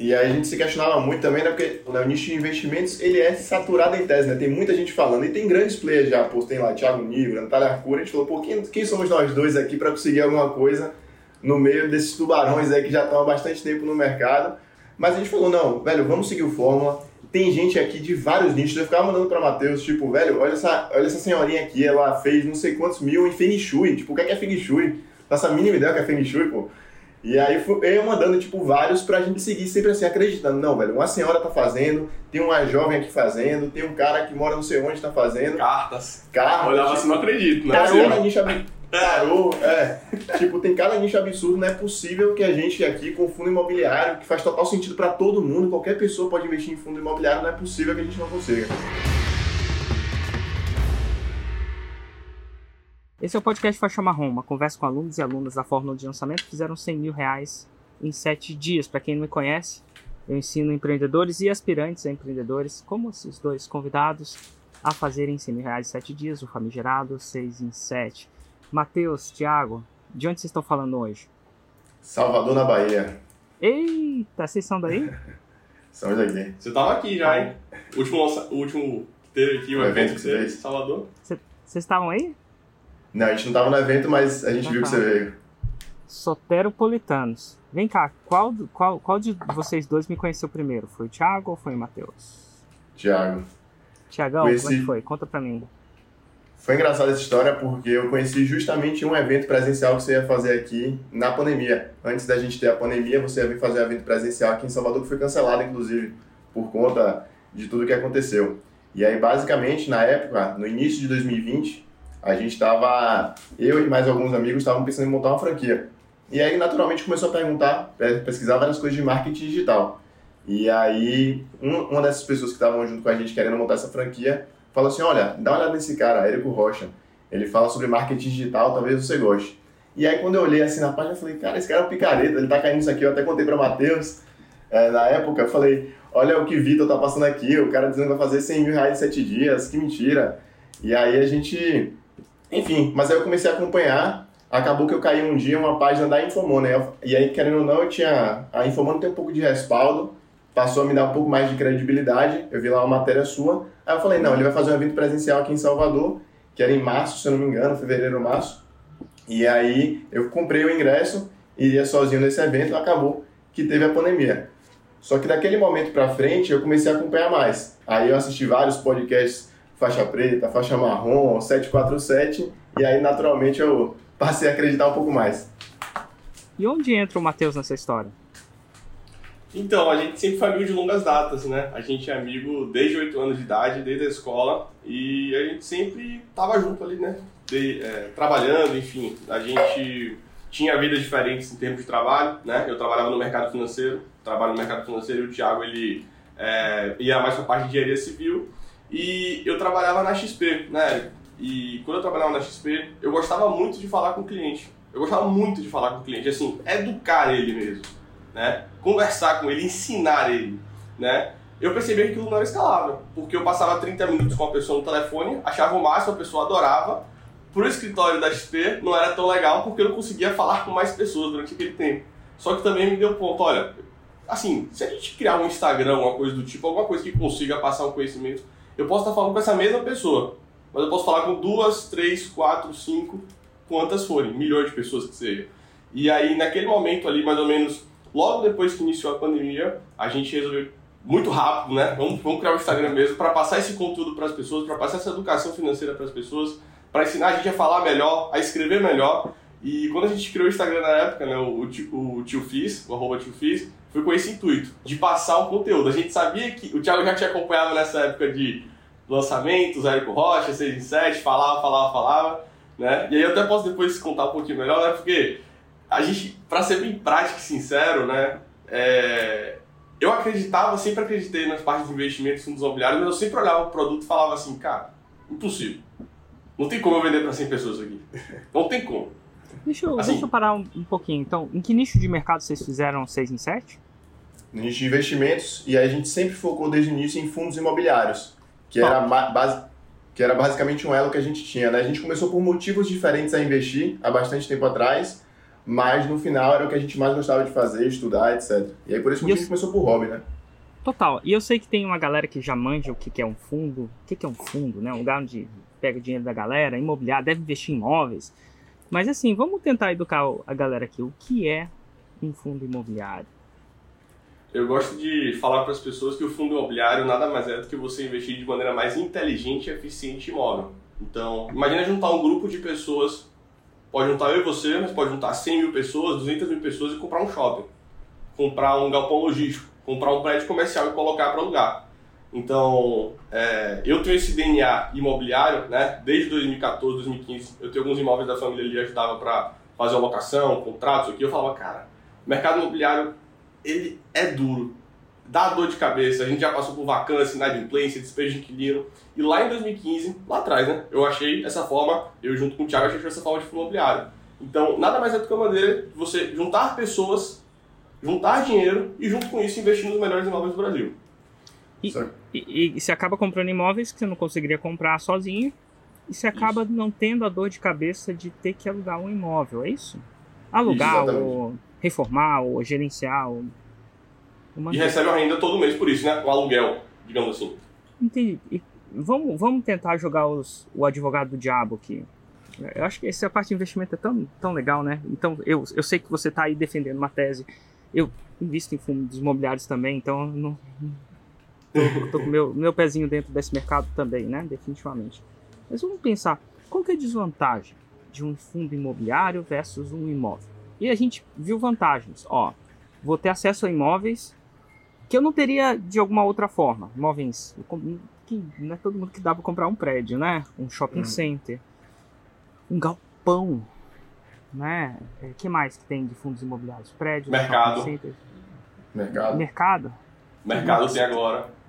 E aí a gente se questionava muito também, né? Porque né, o nicho de investimentos, ele é saturado em tese, né? Tem muita gente falando. E tem grandes players já, pô, tem lá Thiago Nigro, Natália Arcura. A gente falou, pô, quem, quem somos nós dois aqui para conseguir alguma coisa no meio desses tubarões aí que já estão há bastante tempo no mercado? Mas a gente falou, não, velho, vamos seguir o Fórmula. Tem gente aqui de vários nichos. Eu ficava mandando pra Matheus, tipo, velho, olha essa, olha essa senhorinha aqui, ela fez não sei quantos mil em Feng Shui. Tipo, o que é, que é Feng Shui? Nossa mínima ideia que é Feng Shui, pô. E aí eu mandando, tipo, vários pra gente seguir sempre assim, acreditando. Não, velho, uma senhora tá fazendo, tem uma jovem aqui fazendo, tem um cara que mora não sei onde tá fazendo. Cartas. Cartas. Olhava tipo, assim, não acredito, né? Tarô na nicho Tarô, é. tipo, tem cada nicho absurdo, não é possível que a gente aqui com fundo imobiliário, que faz total sentido para todo mundo, qualquer pessoa pode investir em fundo imobiliário, não é possível que a gente não consiga. Esse é o podcast Faixa Marrom, uma conversa com alunos e alunas da Fórmula de Lançamento que fizeram 100 mil reais em 7 dias. Para quem não me conhece, eu ensino empreendedores e aspirantes a empreendedores, como esses dois convidados, a fazerem 100 mil reais em 7 dias, o famigerado 6 em 7. Matheus, Thiago, de onde vocês estão falando hoje? Salvador, na Bahia. Eita, vocês são daí? Somos daqui. Você tava aqui já, hein? O último, o último que teve aqui, o, o evento, evento que você fez. Salvador. Vocês estavam aí? Não, a gente não tava no evento, mas a gente viu tá. que você veio. Soteropolitanos. Vem cá, qual, qual, qual de vocês dois me conheceu primeiro? Foi o Thiago ou foi o Matheus? Thiago. Tiagão, Conheci... como é que foi? Conta pra mim. Foi engraçada essa história porque eu conheci justamente um evento presencial que você ia fazer aqui na pandemia. Antes da gente ter a pandemia, você ia vir fazer um evento presencial aqui em Salvador, que foi cancelado, inclusive, por conta de tudo que aconteceu. E aí, basicamente, na época, no início de 2020, a gente estava, eu e mais alguns amigos estavam pensando em montar uma franquia. E aí, naturalmente, começou a perguntar, pesquisar várias coisas de marketing digital. E aí, um, uma dessas pessoas que estavam junto com a gente querendo montar essa franquia falou assim: Olha, dá uma olhada nesse cara, Érico Rocha. Ele fala sobre marketing digital, talvez você goste. E aí, quando eu olhei assim na página, eu falei: Cara, esse cara é um picareta, ele tá caindo nisso aqui. Eu até contei para Matheus, é, na época, eu falei: Olha o que Vitor tá passando aqui, o cara dizendo que vai fazer 100 mil reais em 7 dias, que mentira. E aí a gente enfim, mas aí eu comecei a acompanhar. Acabou que eu caí um dia uma página da Infomoney. Né? E aí, querendo ou não, eu tinha. A Infomoney tem um pouco de respaldo, passou a me dar um pouco mais de credibilidade. Eu vi lá uma matéria sua. Aí eu falei: não, ele vai fazer um evento presencial aqui em Salvador, que era em março, se eu não me engano, fevereiro março. E aí eu comprei o ingresso, iria sozinho nesse evento, acabou que teve a pandemia. Só que daquele momento para frente eu comecei a acompanhar mais. Aí eu assisti vários podcasts faixa preta, faixa marrom, 747, e aí naturalmente eu passei a acreditar um pouco mais. E onde entra o Matheus nessa história? Então, a gente sempre foi amigo de longas datas, né? A gente é amigo desde 8 anos de idade, desde a escola, e a gente sempre tava junto ali, né? De, é, trabalhando, enfim. A gente tinha vidas diferentes em termos de trabalho, né? Eu trabalhava no mercado financeiro, trabalho no mercado financeiro e o Thiago, ele é, ia mais para a parte de engenharia civil, e eu trabalhava na XP, né? E quando eu trabalhava na XP, eu gostava muito de falar com o cliente. Eu gostava muito de falar com o cliente, assim, educar ele mesmo, né? Conversar com ele, ensinar ele, né? Eu percebi que aquilo não era escalável, porque eu passava 30 minutos com a pessoa no telefone, achava o máximo, a pessoa adorava. Pro escritório da XP não era tão legal porque eu não conseguia falar com mais pessoas durante aquele tempo. Só que também me deu ponto, olha, assim, se a gente criar um Instagram, alguma coisa do tipo, alguma coisa que consiga passar um conhecimento eu posso estar falando com essa mesma pessoa, mas eu posso falar com duas, três, quatro, cinco, quantas forem, milhões de pessoas que seja. E aí, naquele momento ali, mais ou menos, logo depois que iniciou a pandemia, a gente resolveu muito rápido, né? Vamos, vamos criar o Instagram mesmo para passar esse conteúdo para as pessoas, para passar essa educação financeira para as pessoas, para ensinar a gente a falar melhor, a escrever melhor. E quando a gente criou o Instagram na época, né, o, o, o tio Fiz, o arroba tio Fiz, foi com esse intuito, de passar o conteúdo. A gente sabia que o Thiago já tinha acompanhado nessa época de lançamentos, Érico Rocha, 6 em 7, falava, falava, falava, né? E aí eu até posso depois contar um pouquinho melhor, né? Porque a gente, para ser bem prático e sincero, né? É... Eu acreditava, sempre acreditei nas partes de investimentos fundos imobiliários, mas eu sempre olhava o produto e falava assim, cara, impossível. Não tem como eu vender para 100 pessoas aqui. Não tem como. Deixa eu, assim, deixa eu parar um, um, pouquinho. Então, em que nicho de mercado vocês fizeram 6 em 7? No nicho de investimentos, e aí a gente sempre focou desde o início em fundos imobiliários que era, base, que era basicamente um elo que a gente tinha. Né? A gente começou por motivos diferentes a investir há bastante tempo atrás. mas no final era o que a gente mais gostava de fazer, estudar, etc. E aí por isso que a gente começou por hobby, né? Total. E eu sei que tem uma galera que já manja o que é um fundo. O que é um fundo, né? Um lugar onde pega dinheiro da galera, imobiliário, deve investir em imóveis. Mas assim, vamos tentar educar a galera aqui. O que é um fundo imobiliário? Eu gosto de falar para as pessoas que o fundo imobiliário nada mais é do que você investir de maneira mais inteligente e eficiente em imóvel. Então, imagina juntar um grupo de pessoas, pode juntar eu e você, mas pode juntar 100 mil pessoas, 200 mil pessoas e comprar um shopping, comprar um galpão logístico, comprar um prédio comercial e colocar para alugar. Então, é, eu tenho esse DNA imobiliário, né? Desde 2014, 2015, eu tenho alguns imóveis da família ali, ajudava para fazer alocação, contratos aqui. Eu falava, cara, o mercado imobiliário, ele é duro, dá dor de cabeça. A gente já passou por vacância, inadimplência, despejo de inquilino. E lá em 2015, lá atrás, né? Eu achei essa forma, eu junto com o Thiago, achei essa forma de fundo imobiliário. Então, nada mais é do que uma maneira de você juntar pessoas, juntar dinheiro e, junto com isso, investir nos melhores imóveis do Brasil. E, e, e, você acaba comprando imóveis que você não conseguiria comprar sozinho e você acaba isso. não tendo a dor de cabeça de ter que alugar um imóvel, é isso? Alugar, isso, ou reformar, ou gerenciar. Ou... E recebe a renda todo mês por isso, né? O aluguel, digamos assim. Entendi. E vamos, vamos tentar jogar os, o advogado do diabo aqui. Eu acho que essa parte de investimento é tão, tão legal, né? Então, eu, eu sei que você está aí defendendo uma tese. Eu invisto em fundos imobiliários também, então não, tô, tô com meu, meu pezinho dentro desse mercado também, né? Definitivamente. Mas vamos pensar, qual que é a desvantagem de um fundo imobiliário versus um imóvel? E a gente viu vantagens. Ó, vou ter acesso a imóveis que eu não teria de alguma outra forma. Imóveis que não é todo mundo que dá para comprar um prédio, né? Um shopping hum. center, um galpão, né? O é, que mais que tem de fundos imobiliários? Prédios, mercado. Mercado. Mercado. Mercado tem agora.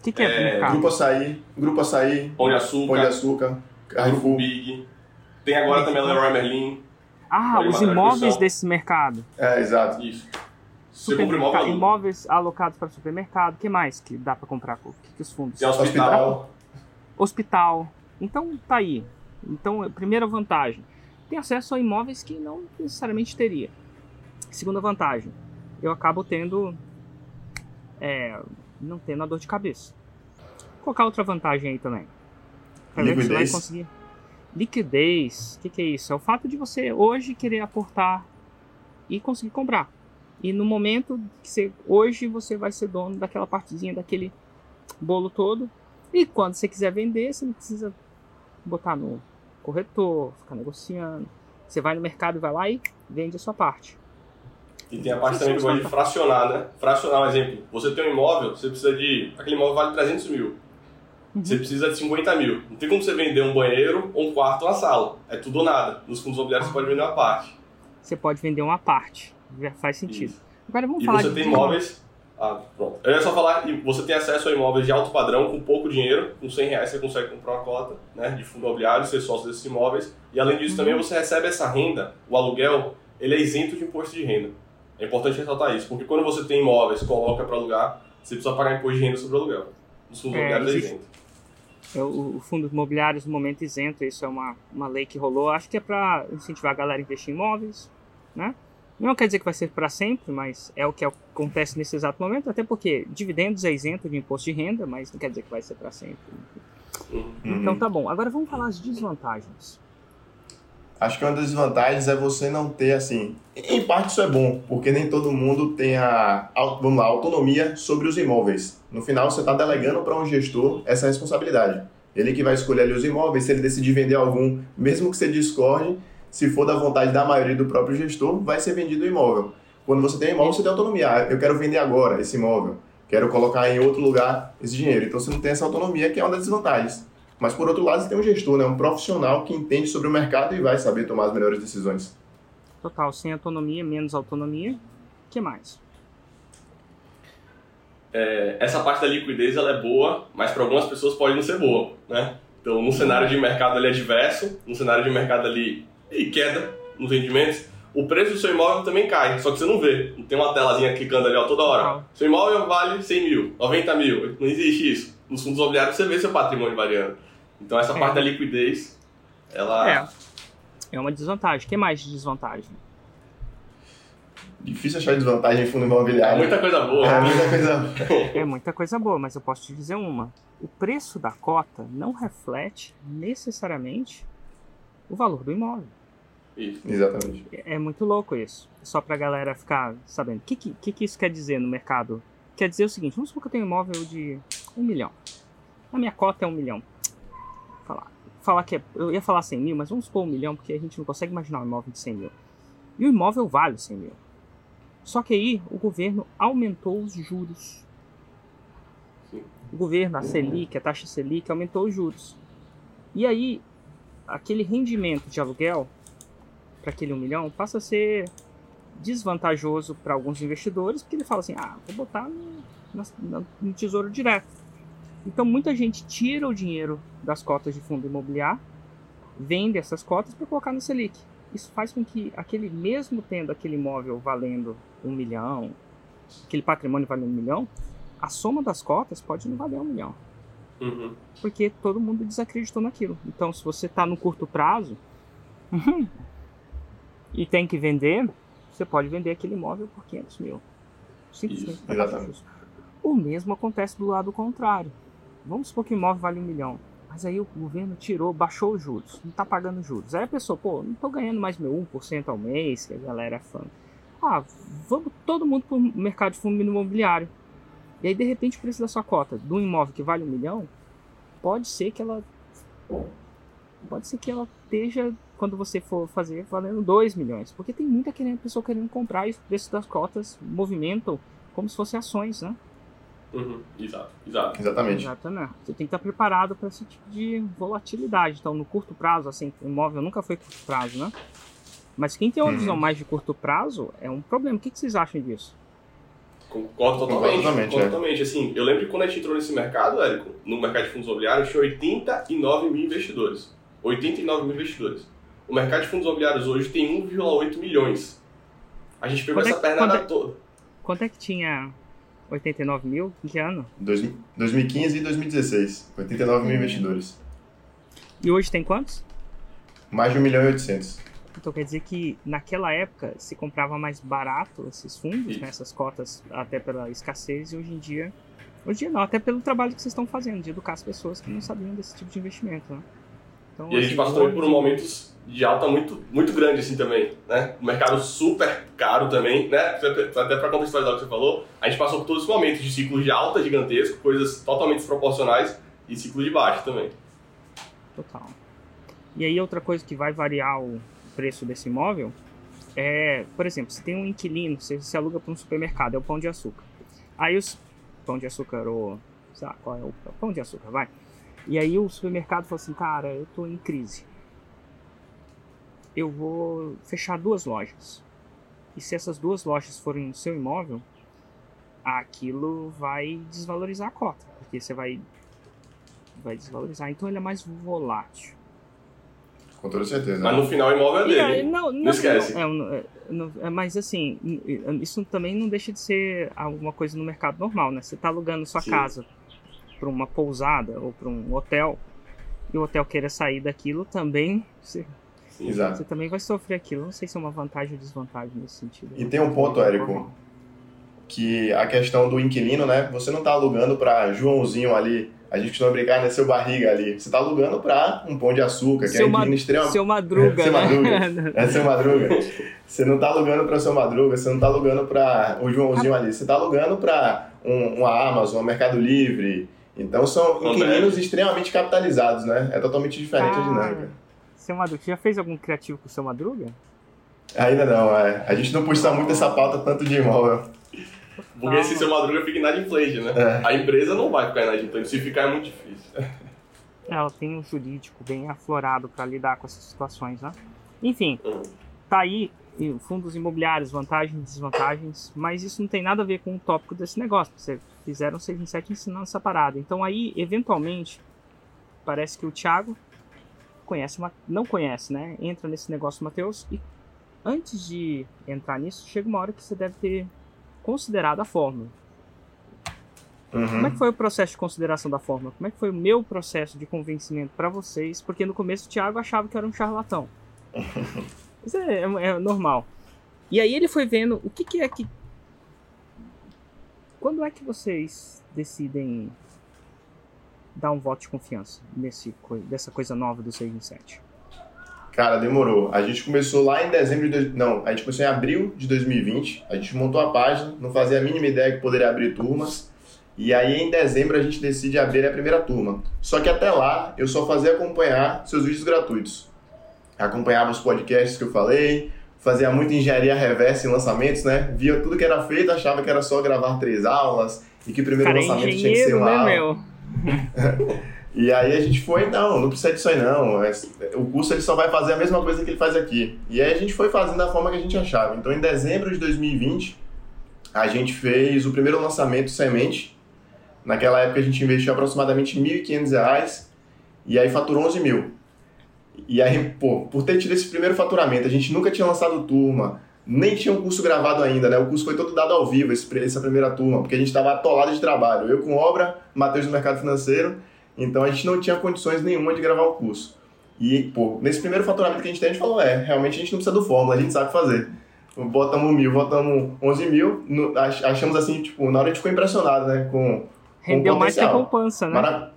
O que, que, é, é Grupo Açaí, Grupo Açaí, Pão de Açúcar, Pão de Açúcar Carrefour. Big. Tem agora também a Leroy Merlin. Ah, os imóveis desse mercado. É, exato. Isso. Supermercado, imóveis alocados para supermercado. O que mais que dá para comprar? O que, que os fundos? Tem hospital. Hospital. Então tá aí. Então, primeira vantagem, tem acesso a imóveis que não necessariamente teria. Segunda vantagem, eu acabo tendo é, não tendo a dor de cabeça. Qual outra vantagem aí também? Pra Liquidez. Você vai conseguir. Liquidez. O que, que é isso? É o fato de você hoje querer aportar e conseguir comprar. E no momento que você. Hoje você vai ser dono daquela partezinha, daquele bolo todo. E quando você quiser vender, você não precisa botar no corretor, ficar negociando. Você vai no mercado e vai lá e vende a sua parte. E tem a parte também que gosta de fracionar, né? Fracionar, um exemplo. Você tem um imóvel, você precisa de. Aquele imóvel vale 300 mil. Uhum. Você precisa de 50 mil. Não tem como você vender um banheiro, um quarto ou uma sala. É tudo ou nada. Nos fundos imobiliários você pode vender uma parte. Você pode vender uma parte. Já faz sentido. Isso. Agora vamos e falar você de tem imóveis. Ah, pronto. Eu ia só falar que você tem acesso a imóveis de alto padrão, com pouco dinheiro. Com 100 reais você consegue comprar uma cota né, de fundo imobiliário, ser sócio desses imóveis. E além disso, uhum. também você recebe essa renda, o aluguel, ele é isento de imposto de renda. É importante ressaltar isso, porque quando você tem imóveis, coloca para alugar, você precisa pagar imposto de renda sobre o aluguel. Os fundos é, imobiliários é isento. É, o, o fundo imobiliário no momento isento, isso é uma, uma lei que rolou. Acho que é para incentivar a galera a investir em imóveis, né? Não quer dizer que vai ser para sempre, mas é o que acontece nesse exato momento, até porque dividendos é isento de imposto de renda, mas não quer dizer que vai ser para sempre. Uhum. Então tá bom. Agora vamos falar as desvantagens. Acho que uma das desvantagens é você não ter, assim, em parte isso é bom, porque nem todo mundo tem a, vamos lá, autonomia sobre os imóveis. No final, você está delegando para um gestor essa responsabilidade. Ele que vai escolher ali os imóveis, se ele decidir vender algum, mesmo que você discorde, se for da vontade da maioria do próprio gestor, vai ser vendido o imóvel. Quando você tem imóvel, você tem autonomia. Ah, eu quero vender agora esse imóvel, quero colocar em outro lugar esse dinheiro. Então você não tem essa autonomia, que é uma das desvantagens. Mas por outro lado, você tem um gestor, né? um profissional que entende sobre o mercado e vai saber tomar as melhores decisões. Total, sem autonomia, menos autonomia. O que mais? É, essa parte da liquidez ela é boa, mas para algumas pessoas pode não ser boa, né? Então, no cenário de mercado ali adverso, no cenário de mercado ali e queda nos rendimentos, o preço do seu imóvel também cai, só que você não vê. Não tem uma telazinha clicando ali ó, toda hora. Seu imóvel vale 100 mil, 90 mil, não existe isso. Nos fundos imobiliários você vê seu patrimônio variando. Então essa é. parte da liquidez, ela... É. é uma desvantagem. O que mais de desvantagem? Difícil achar desvantagem em fundo É imobiliário. muita coisa boa. É muita coisa. É muita coisa boa, mas eu posso te dizer uma. O preço da cota não reflete necessariamente o valor do imóvel. Isso. Exatamente. É é muito louco isso. Só pra galera ficar sabendo. O que, que, que que isso quer dizer no mercado? Quer dizer o seguinte: vamos supor que eu tenho um imóvel de um milhão. A minha cota é um milhão. Falar, falar que é, eu ia falar 100 mil, mas vamos supor um milhão, porque a gente não consegue imaginar um imóvel de 100 mil. E o imóvel vale 100 mil. Só que aí o governo aumentou os juros. O governo, a Selic, a taxa Selic, aumentou os juros. E aí, aquele rendimento de aluguel para aquele um milhão passa a ser desvantajoso para alguns investidores, porque ele fala assim: ah, vou botar no, na- no tesouro direto. Então muita gente tira o dinheiro das cotas de fundo imobiliário, vende essas cotas para colocar no Selic. Isso faz com que aquele mesmo tendo aquele imóvel valendo um milhão, aquele patrimônio valendo um milhão, a soma das cotas pode não valer um milhão Uhum. porque todo mundo desacreditou naquilo. Então, se você está no curto prazo e tem que vender, você pode vender aquele imóvel por 500 mil. Simplesmente. Isso, exatamente. O mesmo acontece do lado contrário. Vamos supor que o imóvel vale um milhão. Mas aí o governo tirou, baixou os juros, não está pagando juros. Aí a pessoa, pô, não estou ganhando mais meu 1% ao mês, que a galera é fã. Ah, vamos todo mundo para o mercado de fundo imobiliário. E aí, de repente, o preço da sua cota de um imóvel que vale um milhão, pode ser que ela. Pode ser que ela esteja, quando você for fazer, valendo 2 milhões. Porque tem muita querendo, pessoa querendo comprar e o preço das cotas movimentam como se fossem ações, né? Uhum. Exato, exato. Exatamente. Exatamente. Você tem que estar preparado para esse tipo de volatilidade. Então, no curto prazo, assim, o imóvel nunca foi curto prazo, né? Mas quem tem uma Uhum. visão mais de curto prazo é um problema. O que, que vocês acham disso? Concordo totalmente. Concordo totalmente, é. totalmente. Assim, eu lembro que quando a gente entrou nesse mercado, Érico, no mercado de fundos imobiliários, tinha 89 mil investidores. 89 mil investidores. O mercado de fundos imobiliários hoje tem 1,8 milhões. A gente pegou Quando é essa pernada quando é- toda. Quanto é que tinha 89 mil? Em que ano? Dois- 2015 e 2016. 89 mil Hum. investidores. E hoje tem quantos? Mais de 1 milhão e 800. Então quer dizer que naquela época se comprava mais barato esses fundos, né, essas cotas, até pela escassez, e hoje em dia. Hoje em dia não, até pelo trabalho que vocês estão fazendo, de educar as pessoas que não sabiam desse tipo de investimento. Né? Então, E a gente assim, passou hoje- por um momentos de alta muito, muito grande assim também, né? O mercado super caro também, né? Até para contextualizar o que você falou, a gente passou por todos os momentos de ciclo de alta gigantesco, coisas totalmente desproporcionais e ciclo de baixo também. Total. E aí outra coisa que vai variar o preço desse imóvel é, por exemplo, se tem um inquilino, você se aluga para um supermercado, é o pão de açúcar. Aí os pão de açúcar ou sei lá, qual é o pão de açúcar, vai. E aí o supermercado fala assim, cara, eu tô em crise. Eu vou fechar duas lojas. E se essas duas lojas forem no seu imóvel, aquilo vai desvalorizar a cota, porque você vai vai desvalorizar. Então ele é mais volátil. Com toda certeza. Mas no final o imóvel é E dele. não, não, esquece. não, é, um- é, não- é, mas assim, isso também não deixa de ser alguma coisa no mercado normal, né? Você está alugando sua Sim. casa para uma pousada ou para um hotel e o hotel queira sair daquilo também, você, Sim. Exato. você também vai sofrer aquilo. Não sei se é uma vantagem ou desvantagem nesse sentido. E tem um ponto, Érico, que a questão do inquilino, né? Você não tá alugando para Joãozinho ali, a gente costuma brincar, né? Seu barriga ali. Você tá alugando para um pão de açúcar, que é Seu, um ma inquilino extremamente. seu madruga, Seu né? Madruga. É seu madruga. Você não tá alugando para seu madruga, você não tá alugando para o Joãozinho ali. Você tá alugando para um, uma Amazon, um Mercado Livre. Então são Não inquilinos extremamente capitalizados, né? É totalmente diferente a dinâmica. Seu madruga. Você já fez algum criativo com o seu madruga? Ainda não, é. A gente não puxa muito essa pauta tanto de imóvel. Porque se seu madruga fica inadimplente, né? É. A empresa não vai ficar inadimplente. Se ficar é muito difícil. Ela tem um jurídico bem aflorado para lidar com essas situações, né? Enfim, tá aí fundos imobiliários, vantagens e desvantagens, mas isso não tem nada a ver com o tópico desse negócio. Você fizeram 6 em 7 ensinando essa parada. Então aí, eventualmente, parece que o Thiago conhece não conhece, né? Entra nesse negócio, Matheus, e antes de entrar nisso, chega uma hora que você deve ter considerado a fórmula. Como é Uhum. que foi o processo de consideração da fórmula? Como é que foi o meu processo de convencimento para vocês? Porque no começo o Thiago achava que eu era um charlatão. Isso é, é- é normal. E aí ele foi vendo o que, que é que. Quando é que vocês decidem dar um voto de confiança nesse, dessa coisa nova do 6 em 7? Cara, demorou. A gente começou lá em dezembro de... Não, a gente começou em abril de 2020. A gente montou a página, não fazia a mínima ideia que poderia abrir turmas. E aí em dezembro a gente decide abrir a primeira turma. Só que até lá eu só fazia acompanhar seus vídeos gratuitos. Acompanhava os podcasts que eu falei, fazia muita engenharia reversa em lançamentos, né? Via tudo que era feito, achava que era só gravar três aulas e que o primeiro Cara, lançamento tinha que ser uma né, aula. meu? E aí a gente foi, não, não precisa disso aí não. É, O curso ele só vai fazer a mesma coisa que ele faz aqui. E aí a gente foi fazendo da forma que a gente achava. Então em dezembro de 2020, a gente fez o primeiro lançamento semente. Naquela época a gente investiu aproximadamente 1.500 reais e aí faturou 11 mil. E aí, pô, por ter tido esse primeiro faturamento, a gente nunca tinha lançado turma, nem tinha um curso gravado ainda, né? O curso foi todo dado ao vivo, esse, essa primeira turma, porque a gente estava atolado de trabalho. Eu com obra, Matheus no mercado financeiro, então a gente não tinha condições nenhuma de gravar o curso. E, pô, nesse primeiro faturamento que a gente tem, a gente falou, é, realmente a gente não precisa do fórmula, a gente sabe fazer. Botamos mil, botamos 11 mil, achamos assim, tipo, na hora a gente ficou impressionado, né? Com, com Rendeu mais que a poupança, né? Mara-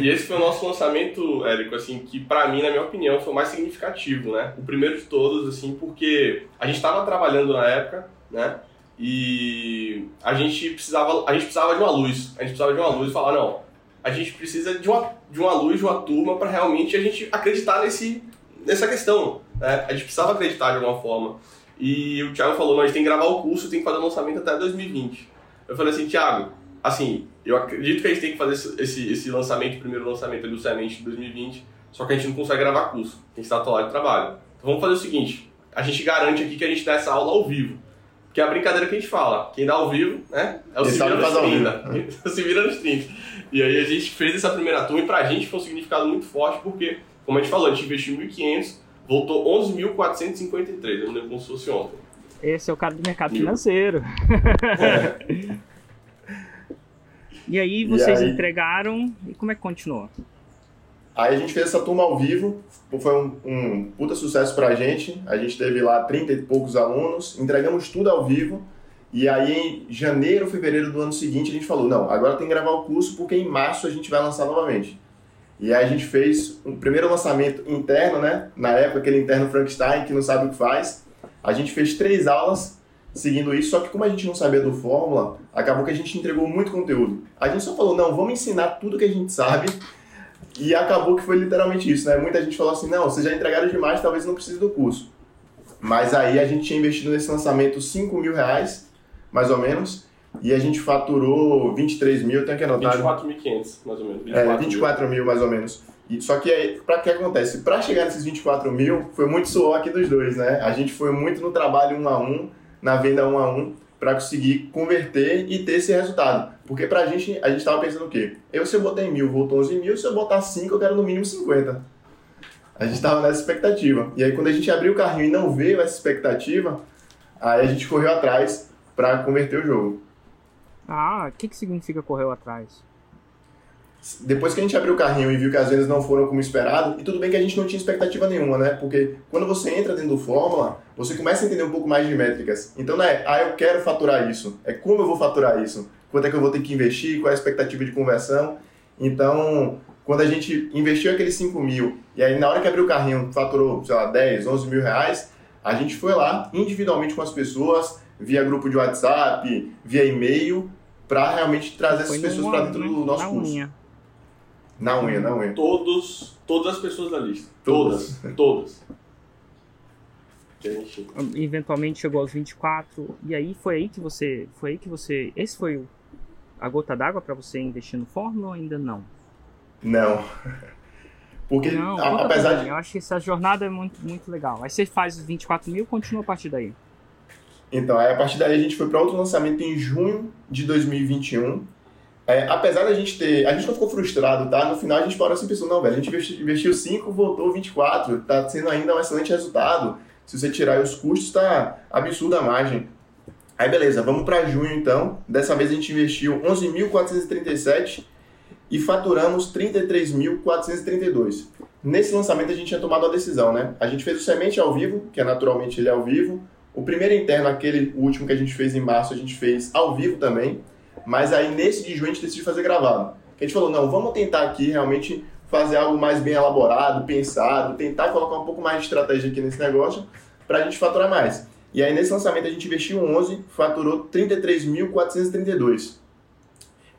E esse foi o nosso lançamento, Érico, assim, que pra mim, na minha opinião, foi o mais significativo, né? O primeiro de todos, assim, porque a gente estava trabalhando na época, né? E a gente precisava, a gente precisava de uma luz. A gente precisava de uma luz e falar, não, a gente precisa de uma, de uma luz, de uma turma para realmente a gente acreditar nesse, nessa questão, né? A gente precisava acreditar de alguma forma. E o Thiago falou, não, a gente tem que gravar o curso, tem que fazer o lançamento até 2020. Eu falei assim, Thiago, assim, eu acredito que a gente tem que fazer esse, esse, esse lançamento, o primeiro lançamento ali do Semente de 2020, só que a gente não consegue gravar curso, a gente está atolado de trabalho. Então vamos fazer o seguinte, a gente garante aqui que a gente dá essa aula ao vivo. Que é a brincadeira que a gente fala, quem dá ao vivo, né, é o Quem se sabe vira nos faz ao 30. vivo. se vira nos 30. E aí a gente fez essa primeira turma e pra gente foi um significado muito forte, porque, como a gente falou, a gente investiu 1.500, voltou 11.453, eu não lembro como se fosse ontem. Esse é o cara do mercado Mil. financeiro. E aí vocês aí? entregaram e como é que continuou? Aí a gente fez essa turma ao vivo, foi um, um puta sucesso pra gente. A gente teve lá 30 e poucos alunos, entregamos tudo ao vivo. E aí em janeiro, fevereiro do ano seguinte, a gente falou: não, agora tem que gravar o curso porque em março a gente vai lançar novamente. E aí a gente fez um primeiro lançamento interno, né? Na época, aquele interno Frankenstein que não sabe o que faz. A gente fez três aulas seguindo isso, só que como a gente não sabia do Fórmula, acabou que a gente entregou muito conteúdo. A gente só falou: não, vamos ensinar tudo que a gente sabe e acabou que foi literalmente isso, né? Muita gente falou assim, não, vocês já entregaram demais, talvez não precise do curso. Mas aí a gente tinha investido nesse lançamento 5 mil reais, mais ou menos, e a gente faturou 23 mil, tem que anotar. 24.500, mais ou menos. É, 24 24 mil mais ou menos. E, só que aí, pra que acontece? Pra chegar nesses 24 mil, foi muito suor aqui dos dois, né? A gente foi muito no trabalho um a um, na venda um a um, pra conseguir converter e ter esse resultado. Porque pra gente, a gente tava pensando o quê? Eu, se eu botei mil, voltou 11 mil, se eu botar 5, eu quero no mínimo 50. A gente tava nessa expectativa. E aí, quando a gente abriu o carrinho e não veio essa expectativa, aí a gente correu atrás pra converter o jogo. Ah, o que, que significa correu atrás? Depois que a gente abriu o carrinho e viu que as vendas não foram como esperado, e tudo bem que a gente não tinha expectativa nenhuma, né? Porque quando você entra dentro do Fórmula, você começa a entender um pouco mais de métricas. Então não é, ah, eu quero faturar isso. É como eu vou faturar isso. Quanto é que eu vou ter que investir, qual é a expectativa de conversão. Então, quando a gente investiu aqueles 5 mil, e aí na hora que abriu o carrinho faturou, sei lá, 10, 11 mil reais, a gente foi lá individualmente com as pessoas, via grupo de WhatsApp, via e-mail, para realmente trazer essas Foi pessoas no para dentro do nosso curso. unha. Na unha, na unha. Todos, todas as pessoas da lista. Todas. Todas. Eventualmente chegou aos 24. E aí foi aí que você. Foi aí que você. Esse foi o, a gota d'água pra você investir no Fórmula ou ainda não? Não. Porque, Não, a- apesar de. Eu acho que essa jornada é muito, muito legal. Aí você faz os 24 mil e continua a partir daí. Então, aí a partir daí a gente foi para outro lançamento em junho de 2021. É, apesar da gente ter. A gente não ficou frustrado, tá? No final a gente parou assim pensou, não, velho, a gente investi- investiu 5, voltou 24, tá sendo ainda um excelente resultado. Se você tirar os custos, tá absurda a margem. Aí beleza, vamos para junho então. Dessa vez a gente investiu 11.437 e faturamos 33.432. Nesse lançamento a gente tinha tomado a decisão, né? A gente fez o semente ao vivo, que é naturalmente ele é ao vivo. O primeiro interno, aquele último que a gente fez em março, a gente fez ao vivo também. Mas aí nesse de junho a gente decidiu fazer gravado. A gente falou, não, vamos tentar aqui realmente fazer algo mais bem elaborado, pensado, tentar colocar um pouco mais de estratégia aqui nesse negócio para a gente faturar mais. E aí nesse lançamento a gente investiu 11, faturou 33.432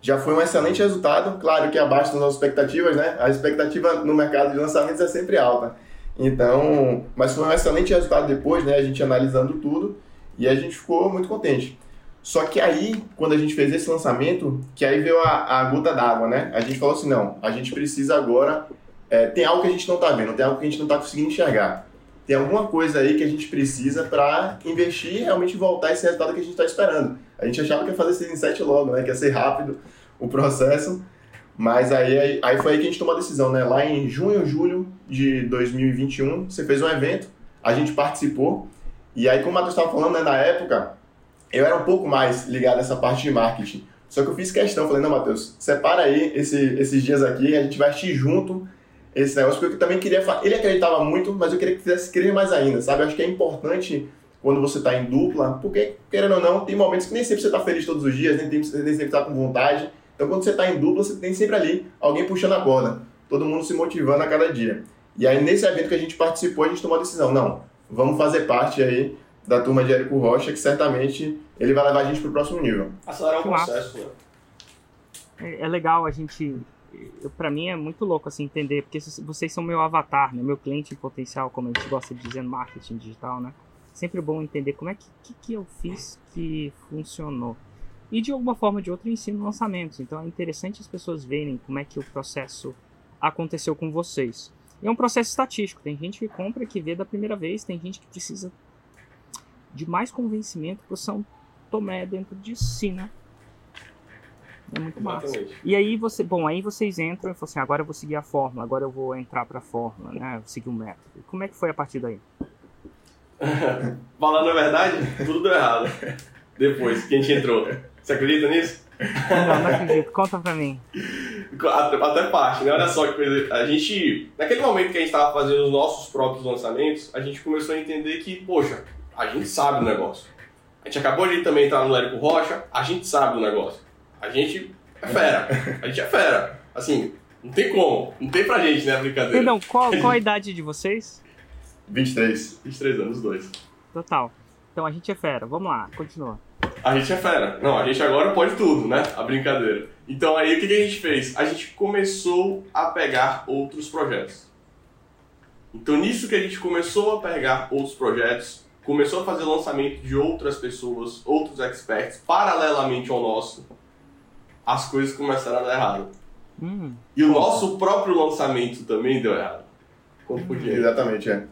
já foi um excelente resultado, claro que abaixo das nossas expectativas, né? A expectativa no mercado de lançamentos é sempre alta. Então, mas foi um excelente resultado depois, né? A gente analisando tudo e a gente ficou muito contente. Só que aí, quando a gente fez esse lançamento, que aí veio a, a gota d'água, né? A gente falou assim, não, a gente precisa agora... É, tem algo que a gente não está vendo, tem algo que a gente não está conseguindo enxergar. Tem alguma coisa aí que a gente precisa para investir e realmente voltar esse resultado que a gente está esperando. A gente achava que ia fazer esse insight logo, né? Que ia ser rápido o processo. Mas aí, aí foi aí que a gente tomou a decisão, né? Lá em junho, julho de 2021, você fez um evento, a gente participou. E aí, como o Matheus estava falando, né, na época, eu era um pouco mais ligado nessa parte de marketing. Só que eu fiz questão, falei, não, Matheus, separa aí esse, esses dias aqui, a gente vai assistir junto esse negócio, porque eu também queria Ele acreditava muito, mas eu queria que fizesse crer mais ainda, sabe? Eu acho que é importante quando você está em dupla, porque, querendo ou não, tem momentos que nem sempre você está feliz todos os dias, nem, tem, nem sempre está com vontade. Então, quando você está em dupla, você tem sempre ali alguém puxando a corda, todo mundo se motivando a cada dia. E aí, nesse evento que a gente participou, a gente tomou a decisão: não, vamos fazer parte aí da turma de Érico Rocha, que certamente ele vai levar a gente para o próximo nível. Acelerar o processo? É, é legal a gente. Para mim é muito louco assim entender, porque vocês são meu avatar, né? meu cliente em potencial, como a gente gosta de dizer no marketing digital, né? Sempre bom entender como é que, que, que eu fiz que funcionou e de alguma forma ou de outra eu ensino lançamentos. Então é interessante as pessoas verem como é que o processo aconteceu com vocês. E é um processo estatístico. Tem gente que compra que vê da primeira vez, tem gente que precisa de mais convencimento para São Tomé dentro de si, né? É muito massa. E aí você, bom, aí vocês entram e falam assim, agora eu vou seguir a fórmula, agora eu vou entrar para a fórmula, né? Vou seguir o um método. Como é que foi a partir daí? Falando a verdade, tudo deu errado. Depois que a gente entrou. Você acredita nisso? Não, não acredito. Conta pra mim. Até, até parte, né? Olha só que coisa. A gente, naquele momento que a gente estava fazendo os nossos próprios lançamentos, a gente começou a entender que, poxa, a gente sabe do negócio. A gente acabou de também entrar no Lérico Rocha, a gente sabe do negócio. A gente é fera. A gente é fera. Assim, não tem como. Não tem pra gente, né, brincadeira. Perdão, qual, qual a idade de vocês? 23. 23 anos, dois. Total. Então a gente é fera. Vamos lá, continua. A gente é fera. Não, a gente agora pode tudo, né? A brincadeira. Então aí o que, que a gente fez? A gente começou a pegar outros projetos. Então nisso que a gente começou a pegar outros projetos, começou a fazer lançamento de outras pessoas, outros experts, paralelamente ao nosso, as coisas começaram a dar errado. Hum, e o nosso próprio lançamento também deu errado. Como podia. Exatamente, é.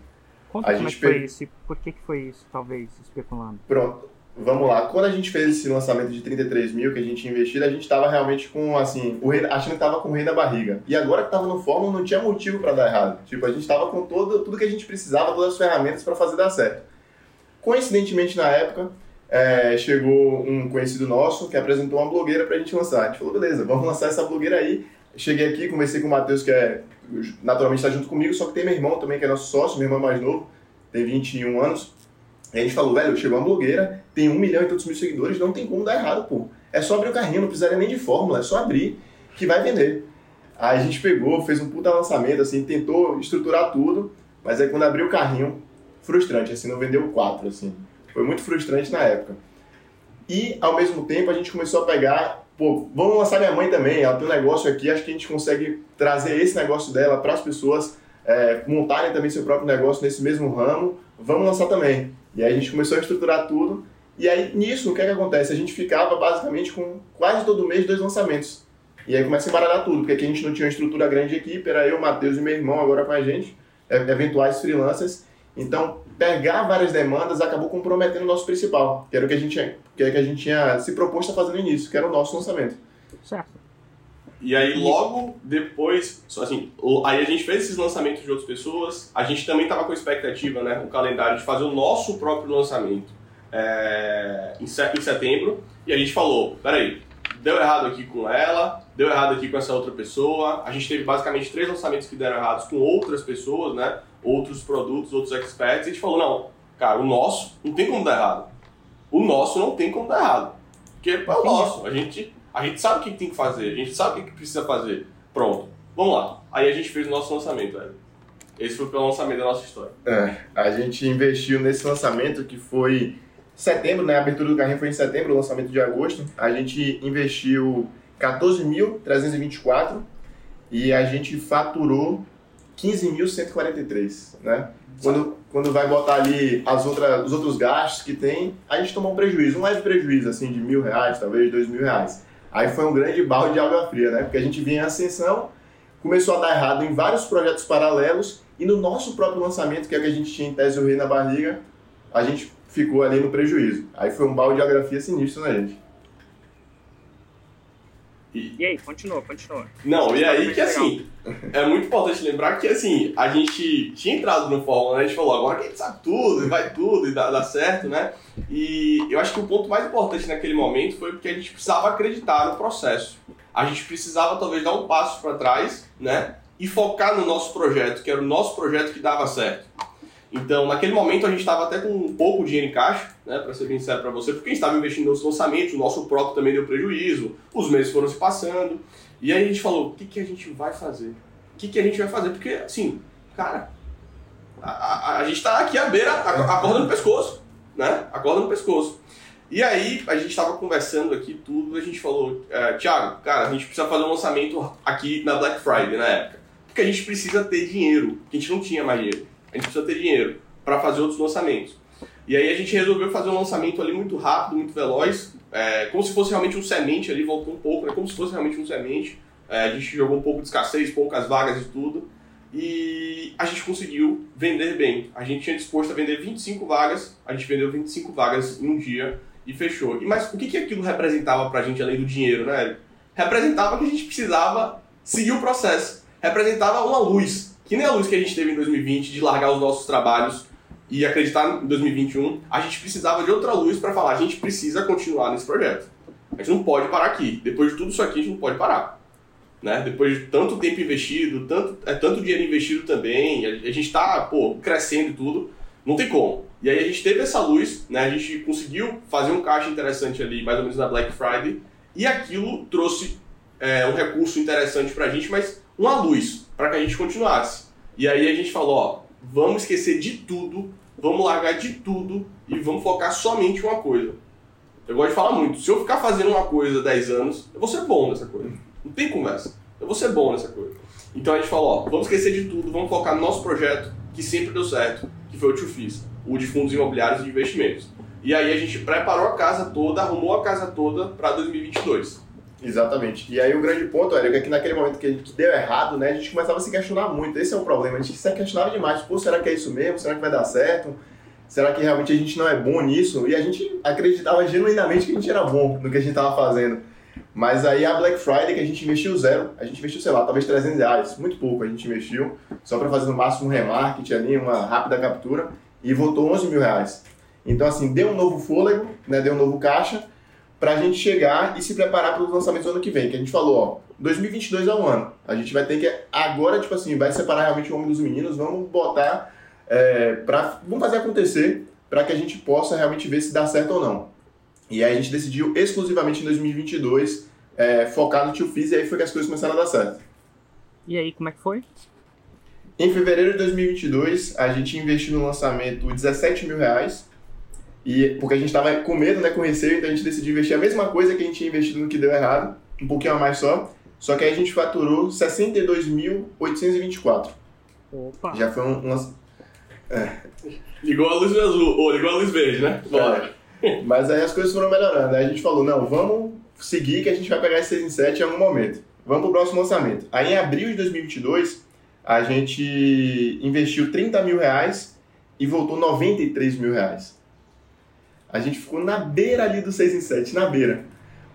Conta a como gente é que foi isso por que, que foi isso, talvez, especulando. Pronto. Vamos lá. Quando a gente fez esse lançamento de 33 mil que a gente investiu, a gente estava realmente com, assim, o rei, achando que estava com o rei da barriga. E agora que estava no fórmula, não tinha motivo para dar errado. Tipo, a gente estava com todo, tudo que a gente precisava, todas as ferramentas para fazer dar certo. Coincidentemente, na época, é, chegou um conhecido nosso que apresentou uma blogueira para a gente lançar. A gente falou, beleza, vamos lançar essa blogueira aí. Cheguei aqui, conversei com o Matheus, que é naturalmente está junto comigo, só que tem meu irmão também, que é nosso sócio, meu irmão é mais novo, tem 21 anos. E a gente falou, velho, chegou uma blogueira, tem um milhão e tantos mil seguidores, não tem como dar errado, pô. É só abrir o carrinho, não precisaria nem de fórmula, é só abrir que vai vender. Aí a gente pegou, fez um puta lançamento, assim, tentou estruturar tudo, mas aí quando abriu o carrinho, frustrante, assim, não vendeu quatro, assim. Foi muito frustrante na época. E, ao mesmo tempo, a gente começou a pegar, pô, vamos lançar minha mãe também, ela tem um negócio aqui, acho que a gente consegue trazer esse negócio dela para as pessoas é, montarem também seu próprio negócio nesse mesmo ramo, vamos lançar também. E aí a gente começou a estruturar tudo. E aí nisso, o que é que acontece? A gente ficava basicamente com quase todo mês dois lançamentos. E aí começa a embaralhar tudo, porque aqui a gente não tinha uma estrutura grande de equipe, era eu, Matheus e meu irmão agora com a gente, é, eventuais freelancers. Então, pegar várias demandas acabou comprometendo o nosso principal, que era o que a gente, que era o que a gente tinha se proposto a fazer no início, que era o nosso lançamento. Certo. E aí, logo depois, assim, aí a gente fez esses lançamentos de outras pessoas. A gente também estava com a expectativa, né, o calendário de fazer o nosso próprio lançamento é, em setembro. E a gente falou: peraí, deu errado aqui com ela, deu errado aqui com essa outra pessoa. A gente teve basicamente três lançamentos que deram errados com outras pessoas, né? Outros produtos, outros experts. E a gente falou, não, cara, o nosso não tem como dar errado. O nosso não tem como dar errado. Porque é o nosso. A gente, a gente sabe o que tem que fazer, a gente sabe o que precisa fazer. Pronto, vamos lá. Aí a gente fez o nosso lançamento, velho. Esse foi o lançamento da nossa história. É, a gente investiu nesse lançamento que foi setembro, né? A abertura do carrinho foi em setembro, o lançamento de agosto. A gente investiu 14.324 e a gente faturou 15.143, né? Quando, quando vai botar ali as outras, os outros gastos que tem, a gente tomou um prejuízo, um leve prejuízo, assim, de mil reais, talvez dois mil reais. Aí foi um grande balde de água fria, né? Porque a gente vinha em ascensão, começou a dar errado em vários projetos paralelos e no nosso próprio lançamento, que é o que a gente tinha em tese o rei na barriga, a gente ficou ali no prejuízo. Aí foi um balde de geografia sinistro na gente. E... e aí, continua, continua. Não, e aí que assim, é muito importante lembrar que assim, a gente tinha entrado no Fórmula, né? A gente falou, agora que a gente sabe tudo, e vai tudo, e dá, dá certo, né? E eu acho que o ponto mais importante naquele momento foi porque a gente precisava acreditar no processo. A gente precisava talvez dar um passo para trás, né? E focar no nosso projeto, que era o nosso projeto que dava certo. Então, naquele momento, a gente estava até com um pouco dinheiro em caixa, né, para ser bem sincero para você, porque a gente estava investindo nos lançamentos, o nosso próprio também deu prejuízo, os meses foram se passando. E aí a gente falou: o que, que a gente vai fazer? O que, que a gente vai fazer? Porque, assim, cara, a, a, a gente está aqui à beira, a, a corda no pescoço, né? A corda no pescoço. E aí, a gente estava conversando aqui tudo, a gente falou: é, Thiago, cara, a gente precisa fazer um lançamento aqui na Black Friday na época, porque a gente precisa ter dinheiro, porque a gente não tinha mais dinheiro a gente precisa ter dinheiro para fazer outros lançamentos. E aí a gente resolveu fazer um lançamento ali muito rápido, muito veloz, é, como se fosse realmente um semente ali, voltou um pouco, né, como se fosse realmente um semente. É, a gente jogou um pouco de escassez, poucas vagas e tudo. E a gente conseguiu vender bem. A gente tinha disposto a vender 25 vagas, a gente vendeu 25 vagas em um dia e fechou. E, mas o que, que aquilo representava pra gente além do dinheiro, né? Representava que a gente precisava seguir o processo. Representava uma luz que nem a luz que a gente teve em 2020 de largar os nossos trabalhos e acreditar em 2021, a gente precisava de outra luz para falar, a gente precisa continuar nesse projeto. A gente não pode parar aqui. Depois de tudo isso aqui, a gente não pode parar. Né? Depois de tanto tempo investido, tanto, é, tanto dinheiro investido também, a, a gente está crescendo e tudo, não tem como. E aí a gente teve essa luz, né? a gente conseguiu fazer um caixa interessante ali, mais ou menos na Black Friday, e aquilo trouxe é, um recurso interessante para a gente, mas uma luz para que a gente continuasse. E aí a gente falou, ó, vamos esquecer de tudo, vamos largar de tudo e vamos focar somente uma coisa. Eu gosto de falar muito, se eu ficar fazendo uma coisa 10 anos, eu vou ser bom nessa coisa. Não tem conversa. Eu vou ser bom nessa coisa. Então a gente falou, ó, vamos esquecer de tudo, vamos focar no nosso projeto, que sempre deu certo, que foi o Tufis, o de fundos imobiliários e de investimentos. E aí a gente preparou a casa toda, arrumou a casa toda para 2022. Exatamente. E aí o grande ponto, Érico, é que naquele momento que, que deu errado, né, a gente começava a se questionar muito. Esse é o problema. A gente se questionava demais. Pô, será que é isso mesmo? Será que vai dar certo? Será que realmente a gente não é bom nisso? E a gente acreditava genuinamente que a gente era bom no que a gente estava fazendo. Mas aí a Black Friday, que a gente investiu zero, a gente investiu, sei lá, talvez 300 reais, muito pouco a gente investiu, só para fazer no máximo um remarketing ali, uma rápida captura, e voltou 11 mil reais. Então, assim, deu um novo fôlego, né, deu um novo caixa, para a gente chegar e se preparar para os lançamentos do ano que vem. Que a gente falou, ó, 2022 é um ano. A gente vai ter que agora, tipo assim, vai separar realmente o homem dos meninos, vamos botar é, para vamos fazer acontecer para que a gente possa realmente ver se dá certo ou não. E aí a gente decidiu exclusivamente em 2022 é, focar no Tio Fiz e aí foi que as coisas começaram a dar certo. E aí, como é que foi? Em fevereiro de 2022, a gente investiu no lançamento 17 mil reais e, porque a gente estava com medo, né, com receio, então a gente decidiu investir a mesma coisa que a gente tinha investido no que deu errado, um pouquinho a mais só. Só que aí a gente faturou 62.824. Opa! Já foi um. um é. Ligou a luz azul, ou ligou a luz verde, né? Bora. É. Mas aí as coisas foram melhorando. Aí a gente falou: não, vamos seguir que a gente vai pegar esse 6 em 7 em algum momento. Vamos pro próximo lançamento. Aí em abril de 2022, a gente investiu 30 mil reais e voltou 93 mil reais a gente ficou na beira ali do 6 em 7, na beira.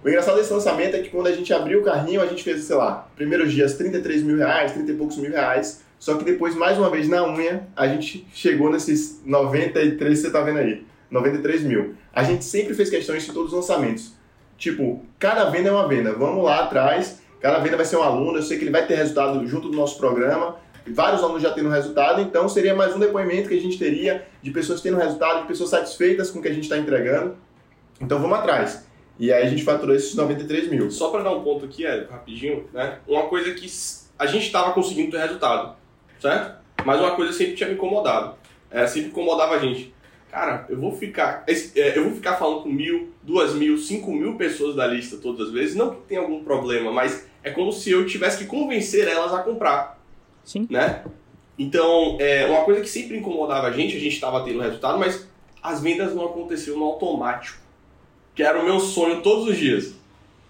O engraçado desse lançamento é que quando a gente abriu o carrinho, a gente fez, sei lá, primeiros dias 33 mil reais, 30 e poucos mil reais. Só que depois, mais uma vez, na unha, a gente chegou nesses 93, você tá vendo aí, 93 mil. A gente sempre fez questão isso em todos os lançamentos. tipo, cada venda é uma venda. Vamos lá atrás, cada venda vai ser um aluno, eu sei que ele vai ter resultado junto do nosso programa, vários alunos já tendo resultado, então seria mais um depoimento que a gente teria de pessoas tendo resultado, de pessoas satisfeitas com o que a gente está entregando. Então vamos atrás. E aí a gente faturou esses 93 mil. Só para dar um ponto aqui, Érico, rapidinho, né? Uma coisa que a gente estava conseguindo ter resultado, certo? Mas uma coisa sempre tinha me incomodado. É, sempre incomodava a gente. Cara, eu vou ficar. É, eu vou ficar falando com mil, duas mil, cinco mil pessoas da lista todas as vezes. Não que tenha algum problema, mas é como se eu tivesse que convencer elas a comprar. Sim. Né? Então, é, uma coisa que sempre incomodava a gente, a gente estava tendo resultado, mas as vendas não aconteciam no automático. Que era o meu sonho todos os dias.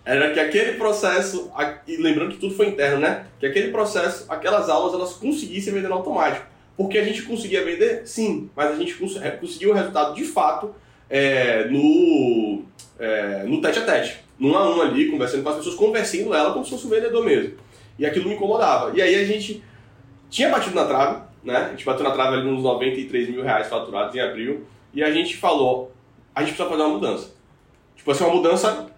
Era que aquele processo, e lembrando que tudo foi interno, né? Que aquele processo, aquelas aulas, elas conseguissem vender no automático. Porque a gente conseguia vender, sim, mas a gente cons conseguiu o resultado de fato é, no, é, no tete a tete, num a um ali, conversando com as pessoas, conversando ela como se fosse um vendedor mesmo. E aquilo me incomodava. E aí a gente tinha batido na trave, né? A gente bateu na trave ali nos 93 mil reais faturados em abril. E a gente falou, a gente precisa fazer uma mudança. Tipo assim, uma mudança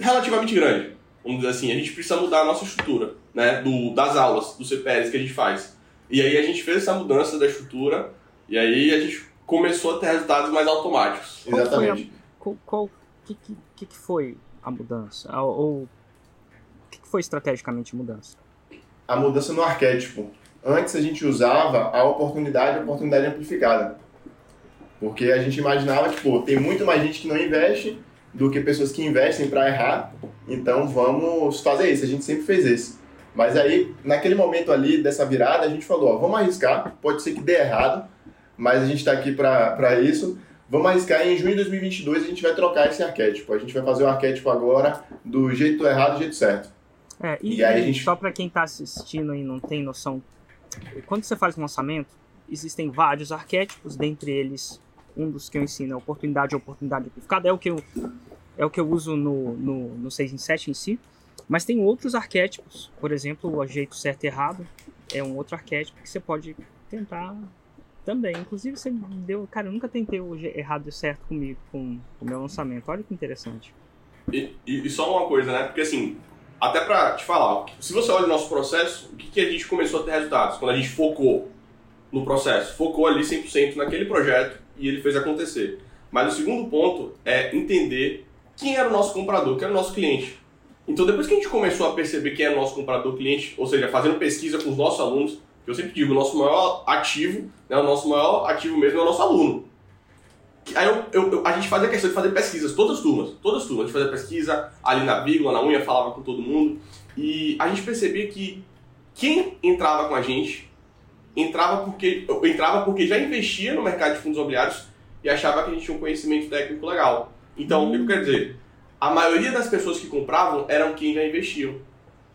relativamente grande. Vamos dizer assim, a gente precisa mudar a nossa estrutura, né? Do, das aulas, do CPLs que a gente faz. E aí a gente fez essa mudança da estrutura e aí a gente começou a ter resultados mais automáticos. Qual Exatamente. Qual, qual que, que, que foi a mudança? Ou o que, que foi estrategicamente a mudança? A mudança no arquétipo. Antes a gente usava a oportunidade, a oportunidade amplificada. Porque a gente imaginava que, pô, tem muito mais gente que não investe do que pessoas que investem para errar. Então vamos fazer isso. A gente sempre fez isso. Mas aí, naquele momento ali dessa virada, a gente falou, ó, vamos arriscar. Pode ser que dê errado, mas a gente está aqui para isso. Vamos arriscar e em junho de 2022 a gente vai trocar esse arquétipo. A gente vai fazer o arquétipo agora do jeito errado do jeito certo. É, e, e aí gente... só para quem está assistindo e não tem noção, quando você faz um lançamento, existem vários arquétipos, dentre eles um dos que eu ensino é oportunidade oportunidade amplificada, é o que eu, é o que eu uso no, no, no 6 em 7 em si, mas tem outros arquétipos, por exemplo, o jeito certo e errado é um outro arquétipo que você pode tentar também. Inclusive, você deu. Cara, eu nunca tentei o errado e certo comigo, com o meu lançamento. Olha que interessante. E, e, e, só uma coisa, né? Porque assim, até pra te falar, se você olha o nosso processo, o que, que a gente começou a ter resultados? Quando a gente focou no processo, focou ali 100% naquele projeto e ele fez acontecer. Mas o segundo ponto é entender quem era o nosso comprador, quem era o nosso cliente. Então, depois que a gente começou a perceber quem era o nosso comprador cliente, ou seja, fazendo pesquisa com os nossos alunos, que eu sempre digo, o nosso maior ativo, né, o nosso maior ativo mesmo é o nosso aluno. Aí eu, eu, a gente fazia questão de fazer pesquisas, todas as turmas, todas as turmas, a gente fazia pesquisa ali na vírgula, na unha, falava com todo mundo, e a gente percebia que quem entrava com a gente entrava porque, entrava porque já investia no mercado de fundos imobiliários e achava que a gente tinha um conhecimento técnico legal. Então, o que eu quero dizer? a maioria das pessoas que compravam eram quem já investiam.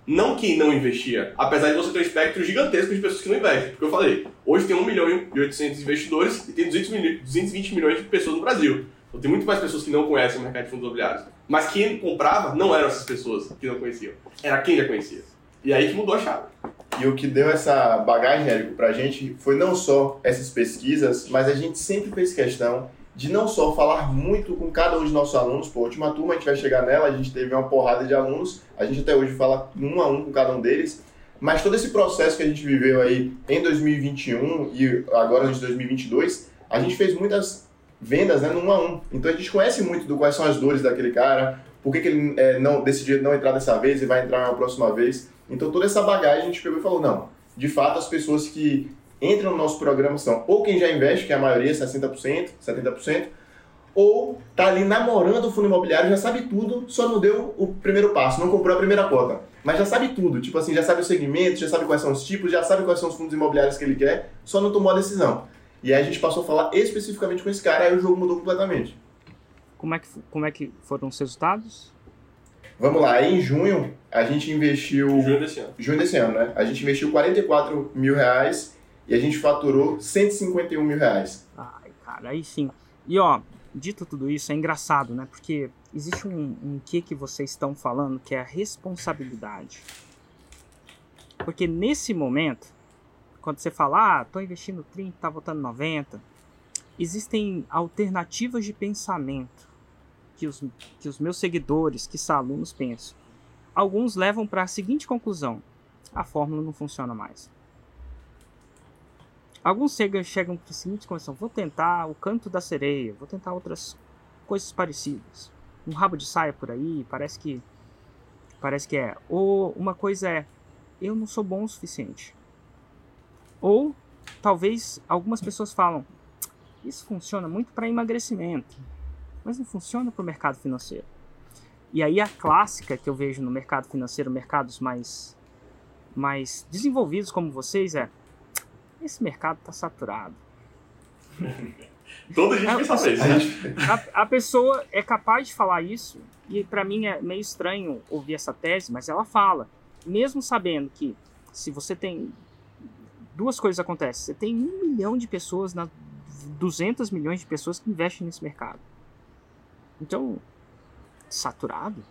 Não quem não investia. Apesar de você ter um espectro gigantesco de pessoas que não investem. Porque eu falei, hoje tem 1 milhão e 800 investidores e tem 200 milho, 220 milhões de pessoas no Brasil. Então tem muito mais pessoas que não conhecem o mercado de fundos imobiliários. Mas quem comprava não eram essas pessoas que não conheciam. Era quem já conhecia. E aí que mudou a chave. E o que deu essa bagagem, Érico, pra gente foi não só essas pesquisas, mas a gente sempre fez questão de não só falar muito com cada um de nossos alunos, pô, a última turma a gente vai chegar nela, a gente teve uma porrada de alunos, a gente até hoje fala um a um com cada um deles, mas todo esse processo que a gente viveu aí em 2021 e agora em 2022, a gente fez muitas vendas né, no um a um. Então a gente conhece muito do quais são as dores daquele cara, por que, que ele é, não decidiu não entrar dessa vez e vai entrar na próxima vez. Então toda essa bagagem a gente pegou e falou, não, de fato as pessoas que entram no nosso programa são ou quem já investe, que é a maioria, 60%, 70%, ou tá ali namorando o fundo imobiliário, já sabe tudo, só não deu o primeiro passo, não comprou a primeira cota. Mas já sabe tudo, tipo assim, já sabe o segmento, já sabe quais são os tipos, já sabe quais são os fundos imobiliários que ele quer, só não tomou a decisão. E aí a gente passou a falar especificamente com esse cara, aí o jogo mudou completamente. Como é que, como é que foram os resultados? Vamos lá, em junho a gente investiu. Junho desse ano. Junho desse ano, né? A gente investiu 44 mil reais e a gente faturou 151 mil reais. Ai, cara, aí sim. E ó, dito tudo isso, é engraçado, né? Porque existe um, um que que vocês estão falando que é a responsabilidade. Porque nesse momento, quando você fala, ah, tô investindo 30, tá voltando 90, existem alternativas de pensamento. que os, que os meus seguidores, que são alunos, pensam. Alguns levam para a seguinte conclusão: a fórmula não funciona mais. Alguns chegam, chegam para a seguinte conclusão: vou tentar o canto da sereia, vou tentar outras coisas parecidas. Um rabo de saia por aí, parece que parece que é. Ou uma coisa é, eu não sou bom o suficiente. Ou talvez algumas pessoas falam, isso funciona muito para emagrecimento, mas não funciona para o mercado financeiro. E aí a clássica que eu vejo no mercado financeiro, mercados mais mais desenvolvidos como vocês é esse mercado está saturado. Toda gente pensa isso. A, a pessoa é capaz de falar isso e para mim é meio estranho ouvir essa tese, mas ela fala, mesmo sabendo que se você tem duas coisas acontecem, você tem um milhão de pessoas na 200 milhões de pessoas que investem nesse mercado. Então, saturado?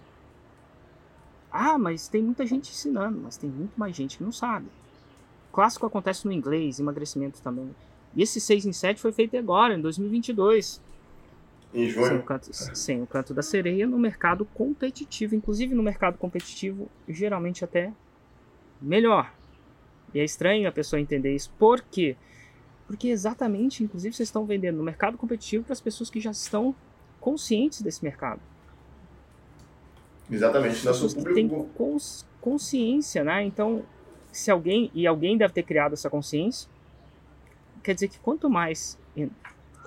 Ah, mas tem muita gente ensinando, mas tem muito mais gente que não sabe. Clássico acontece no inglês, emagrecimento também. E esse 6 em 7 foi feito agora, em 2022. Em junho? Sem o, canto, sem o canto da sereia no mercado competitivo. Inclusive no mercado competitivo, geralmente até melhor. E é estranho a pessoa entender isso. Por quê? Porque exatamente, inclusive, vocês estão vendendo no mercado competitivo para as pessoas que já estão conscientes desse mercado. Exatamente, nosso público. Tem cons consciência, né? Então, se alguém, e alguém deve ter criado essa consciência, quer dizer que quanto mais.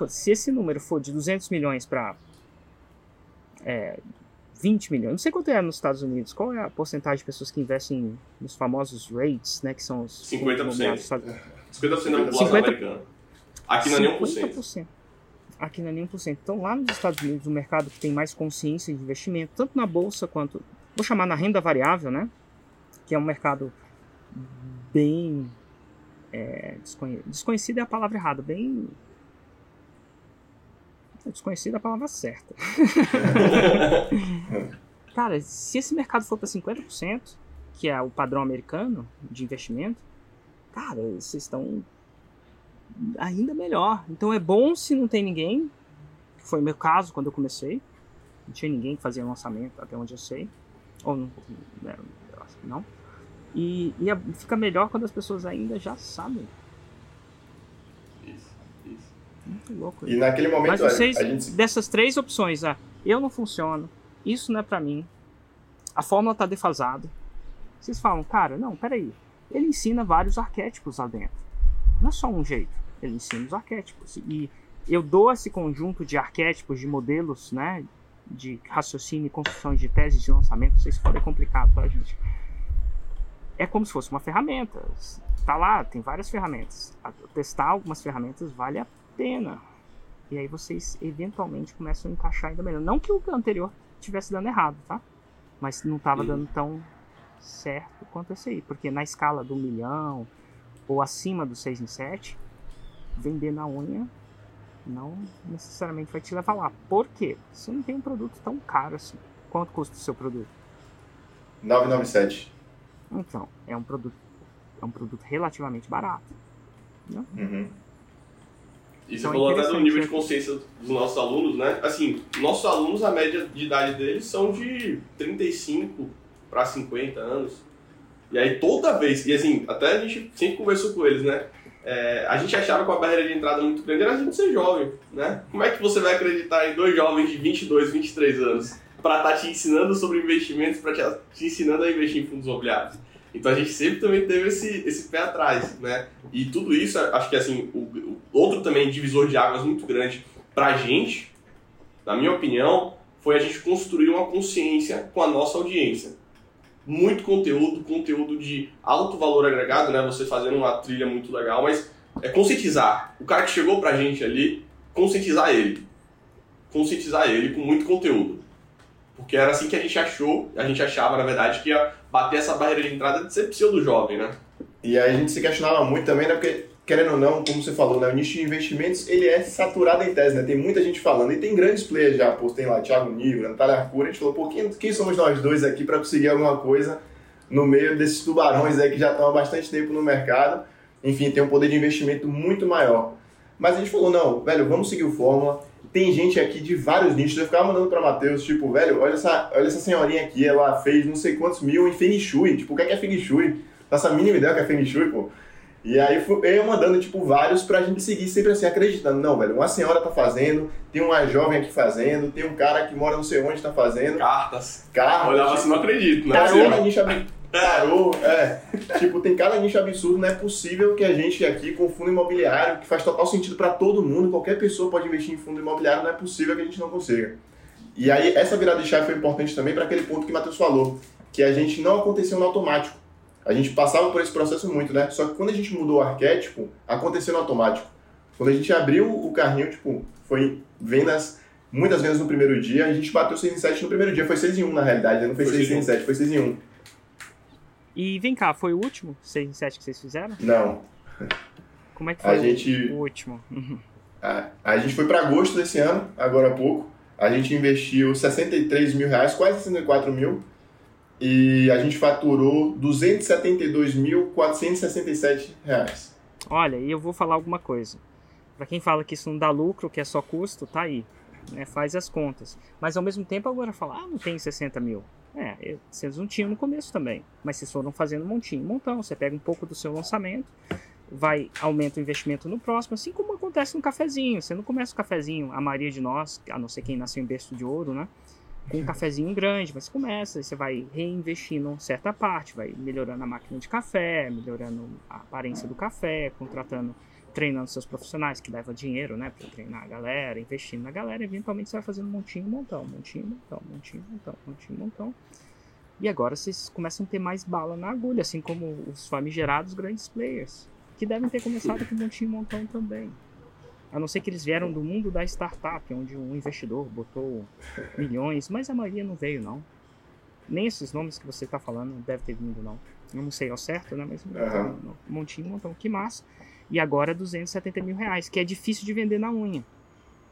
Se esse número for de 200 milhões para é, 20 milhões, não sei quanto é nos Estados Unidos, qual é a porcentagem de pessoas que investem nos famosos rates, né? Que são os. 50%. 50% da população 50... americana. Aqui não é nem 1%. Aqui não é nem 1%. Então, lá nos Estados Unidos, o mercado que tem mais consciência de investimento, tanto na bolsa quanto. Vou chamar na renda variável, né? Que é um mercado bem. É, desconhe... Desconhecido é a palavra errada, bem. Desconhecido é a palavra certa. Cara, se esse mercado for para 50%, que é o padrão americano de investimento, cara, vocês estão ainda melhor. Então é bom se não tem ninguém. Foi o meu caso quando eu comecei. Não tinha ninguém que fazia lançamento, até onde eu sei. Ou não. Né, não. E, e fica melhor quando as pessoas ainda já sabem. Isso, isso. Muito louco. E naquele momento, Mas vocês, a gente... dessas três opções, ah, eu não funciono, isso não é para mim, a fórmula tá defasada. Vocês falam, cara, não, peraí. Ele ensina vários arquétipos lá dentro. Não é só um jeito. Ele ensina os arquétipos. E eu dou esse conjunto de arquétipos, de modelos, né? De raciocínio e construção de teses de lançamento. Não sei se pode é complicado pra gente. É como se fosse uma ferramenta. Tá lá, tem várias ferramentas. testar algumas ferramentas vale a pena. E aí vocês eventualmente começam a encaixar ainda melhor. Não que o anterior tivesse dando errado, tá? Mas não estava dando tão certo quanto esse aí. Porque na escala do milhão ou acima do 6 em 7, vender na unha não necessariamente vai te levar lá. Por quê? Você não tem um produto tão caro assim. Quanto custa o seu produto? 997. Então, é um produto, é um produto relativamente barato. Né? Uhum. E você então, falou até do nível de consciência dos nossos alunos, né? Assim, nossos alunos, a média de idade deles são de 35 para 50 anos. E aí toda vez, e assim, até a gente sempre conversou com eles, né? É, a gente achava que a barreira de entrada muito grande era a gente ser jovem, né? Como é que você vai acreditar em dois jovens de 22, 23 anos para estar tá te ensinando sobre investimentos, para te, te ensinando a investir em fundos imobiliários? Então a gente sempre também teve esse, esse pé atrás, né? E tudo isso, acho que assim, o, o outro também divisor de águas muito grande pra gente, na minha opinião, foi a gente construir uma consciência com a nossa audiência muito conteúdo, conteúdo de alto valor agregado, né? Você fazendo uma trilha muito legal, mas é conscientizar. O cara que chegou pra gente ali, conscientizar ele. Conscientizar ele com muito conteúdo. Porque era assim que a gente achou, a gente achava, na verdade, que ia bater essa barreira de entrada de ser pseudo jovem, né? E aí a gente se questionava muito também, né? Porque querendo ou não, como você falou, né, o nicho de investimentos ele é saturado em tese, né? Tem muita gente falando e tem grandes players já, pô, tem lá Thiago Nigro, Natália Arcura, a gente falou, pô, quem, quem somos nós dois aqui para conseguir alguma coisa no meio desses tubarões aí que já estão há bastante tempo no mercado, enfim, tem um poder de investimento muito maior. Mas a gente falou, não, velho, vamos seguir o Fórmula, tem gente aqui de vários nichos. Eu ficava mandando pra Matheus, tipo, velho, olha essa, olha essa senhorinha aqui, ela fez não sei quantos mil em Feng Shui. Tipo, o que é, que é Feng Shui? Essa mínima ideia que é Feng Shui, pô. E aí eu mandando, tipo, vários pra gente seguir sempre assim, acreditando. Não, velho, uma senhora tá fazendo, tem uma jovem aqui fazendo, tem um cara que mora não sei onde tá fazendo. Cartas. Cartas. Olhava tipo, assim, não acredito, né? Tarô na nicha Tarô, é. tipo, tem cada nicho absurdo, não é possível que a gente aqui com fundo imobiliário, que faz total sentido para todo mundo, qualquer pessoa pode investir em fundo imobiliário, não é possível que a gente não consiga. E aí, essa virada de chave foi importante também para aquele ponto que o Matheus falou, que a gente não aconteceu no automático. A gente passava por esse processo muito, né? Só que quando a gente mudou o arquétipo, aconteceu no automático. Quando a gente abriu o carrinho, tipo, foi vendas, muitas vendas no primeiro dia, a gente bateu 6 em 7 no primeiro dia. Foi 6 em 1 na realidade, né? não foi, foi 6 em 7, foi 6 em 1. E vem cá, foi o último 6 em 7 que vocês fizeram? Não. Como é que foi a gente, o último? A, a gente foi para agosto desse ano, agora há pouco. A gente investiu 63 mil reais, quase 64 mil. E a gente faturou 272.467 reais. Olha, e eu vou falar alguma coisa. Para quem fala que isso não dá lucro, que é só custo, tá aí. Né? Faz as contas. Mas ao mesmo tempo agora fala, ah, não tem 60 mil. É, vocês não tinham no começo também, mas vocês foram fazendo montinho, montão. Você pega um pouco do seu lançamento, vai aumenta o investimento no próximo, assim como acontece no cafezinho. Você não começa o cafezinho, a maioria de nós, a não ser quem nasceu em berço de ouro, né? Com um cafezinho grande, mas começa, você vai reinvestindo certa parte, vai melhorando a máquina de café, melhorando a aparência do café, contratando treinando seus profissionais, que leva dinheiro, né, para treinar a galera, investindo na galera, eventualmente você vai fazendo montinho, montão, montinho, montão, montinho, montão, montinho, montão. E agora vocês começam a ter mais bala na agulha, assim como os famigerados grandes players, que devem ter começado com montinho, montão também. A não ser que eles vieram do mundo da startup, onde um investidor botou milhões, mas a maioria não veio, não. Nem esses nomes que você está falando deve ter vindo, não. Eu não sei ao certo, né? Mas uhum. montinho, montão, que massa e agora 270 mil reais, que é difícil de vender na unha.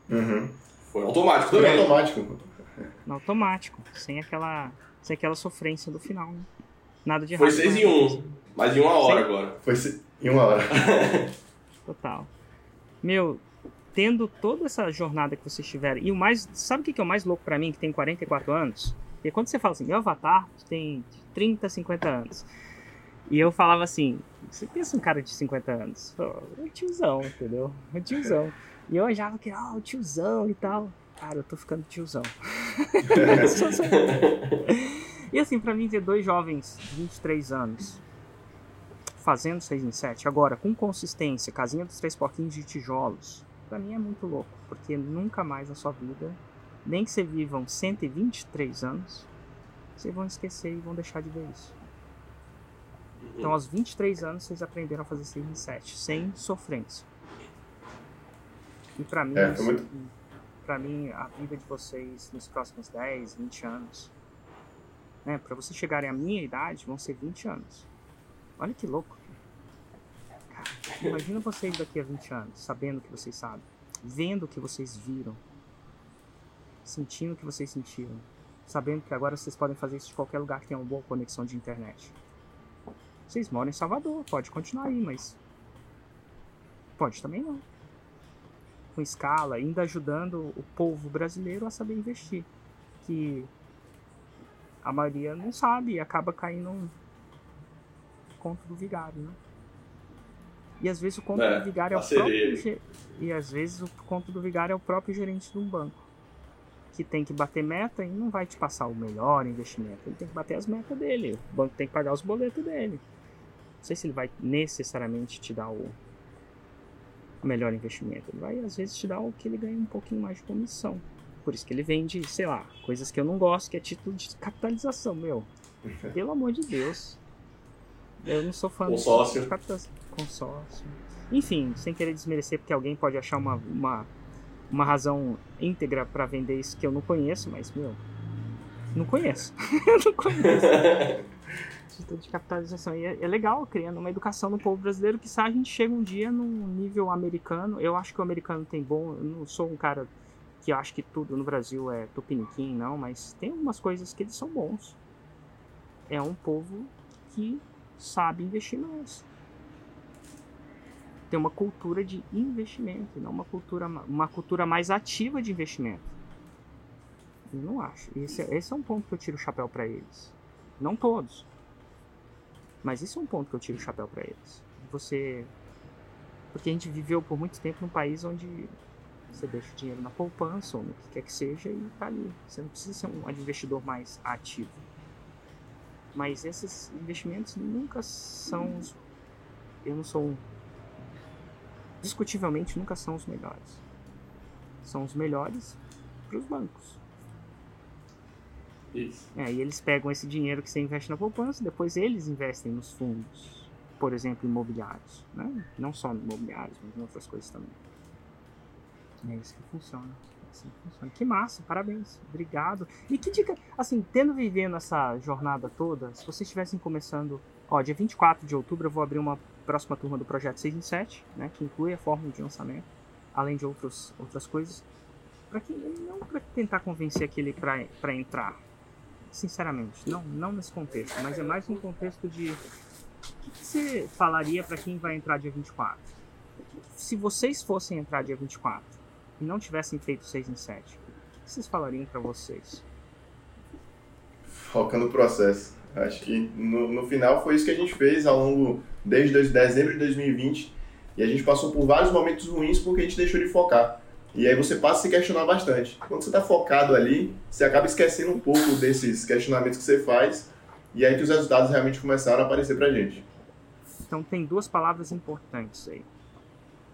Uhum. Foi automático também. Foi automático. No automático, sem aquela, sem aquela sofrência do final. Né? Nada de errado. Foi 6 em 1, um, mas em uma hora agora. Foi em uma hora. Total. Meu, tendo toda essa jornada que vocês tiveram, e o mais, sabe o que é o mais louco para mim, que tem 44 anos? Porque quando você fala assim, meu avatar tem 30, 50 anos. E eu falava assim, você pensa um cara de 50 anos, é um tiozão, entendeu? É um tiozão. E eu achava que, ah, o tiozão e tal. Cara, eu tô ficando tiozão. e assim, pra mim ver dois jovens, 23 anos, fazendo 6 em 7, agora com consistência, casinha dos três porquinhos de tijolos, pra mim é muito louco, porque nunca mais na sua vida, nem que você vivam 123 anos, vocês vão esquecer e vão deixar de ver isso. Então, aos 23 anos, vocês aprenderam a fazer 6 em 7, sem sofrência. E para mim, é, muito... para mim, a vida de vocês nos próximos 10, 20 anos, né, para vocês chegarem à minha idade, vão ser 20 anos. Olha que louco. Cara, imagina vocês daqui a 20 anos, sabendo o que vocês sabem, vendo o que vocês viram, sentindo o que vocês sentiram, sabendo que agora vocês podem fazer isso de qualquer lugar que tenha uma boa conexão de internet. Vocês moram em Salvador, pode continuar aí, mas. Pode também não. Com escala, ainda ajudando o povo brasileiro a saber investir. Que a maioria não sabe e acaba caindo um conto do vigário, né? E às vezes o conto é, do vigário é o próprio. E às vezes o conto do vigário é o próprio gerente de um banco. Que tem que bater meta e não vai te passar o melhor investimento. Ele tem que bater as metas dele. O banco tem que pagar os boletos dele. Não sei se ele vai necessariamente te dar o melhor investimento. Ele vai, às vezes, te dar o que ele ganha um pouquinho mais de comissão. Por isso que ele vende, sei lá, coisas que eu não gosto, que é título de capitalização, meu. Pelo amor de Deus. Eu não sou fã Consórcio. de capitalização. Consórcio. Enfim, sem querer desmerecer, porque alguém pode achar uma, uma, uma razão íntegra para vender isso que eu não conheço, mas, meu, não conheço. não conheço. de capitalização. E é, é, legal criando uma educação no povo brasileiro que se a gente chega um dia num nível americano. Eu acho que o americano tem bom. Eu não sou um cara que acha que tudo no Brasil é tupiniquim, não, mas tem algumas coisas que eles são bons. É um povo que sabe investir mais. ter uma cultura de investimento, não uma cultura, uma cultura mais ativa de investimento. Eu não acho. Esse, é, esse é um ponto que eu tiro o chapéu para eles. Não todos. Mas esse é um ponto que eu tiro o chapéu para eles. Você. Porque a gente viveu por muito tempo num país onde você deixa o dinheiro na poupança ou no que quer que seja e tá ali. Você não precisa ser um investidor mais ativo. Mas esses investimentos nunca são os. Eu não sou. Discutivelmente nunca são os melhores. São os melhores para os bancos. Isso. É, e eles pegam esse dinheiro que você investe na poupança, depois eles investem nos fundos, por exemplo, imobiliários. Né? Não só imobiliários, mas em outras coisas também. É isso que funciona. Assim que funciona. Que massa, parabéns. Obrigado. E que dica, assim, tendo vivendo essa jornada toda, se vocês estivessem começando, ó, dia 24 de outubro eu vou abrir uma próxima turma do projeto 6 em 7, né, que inclui a fórmula de lançamento, além de outros, outras coisas. Para quem não para tentar convencer aquele para entrar, sinceramente, não, não nesse contexto, mas é mais um contexto de o que, você falaria para quem vai entrar dia 24? Se vocês fossem entrar dia 24 e não tivessem feito 6 em 7, o que vocês falariam para vocês? Foca no processo. Acho que no, no final foi isso que a gente fez ao longo, desde dezembro de 2020, e a gente passou por vários momentos ruins porque a gente deixou de focar. E aí você passa a se questionar bastante. Quando você está focado ali, você acaba esquecendo um pouco desses questionamentos que você faz, e aí que os resultados realmente começaram a aparecer pra gente. Então tem duas palavras importantes aí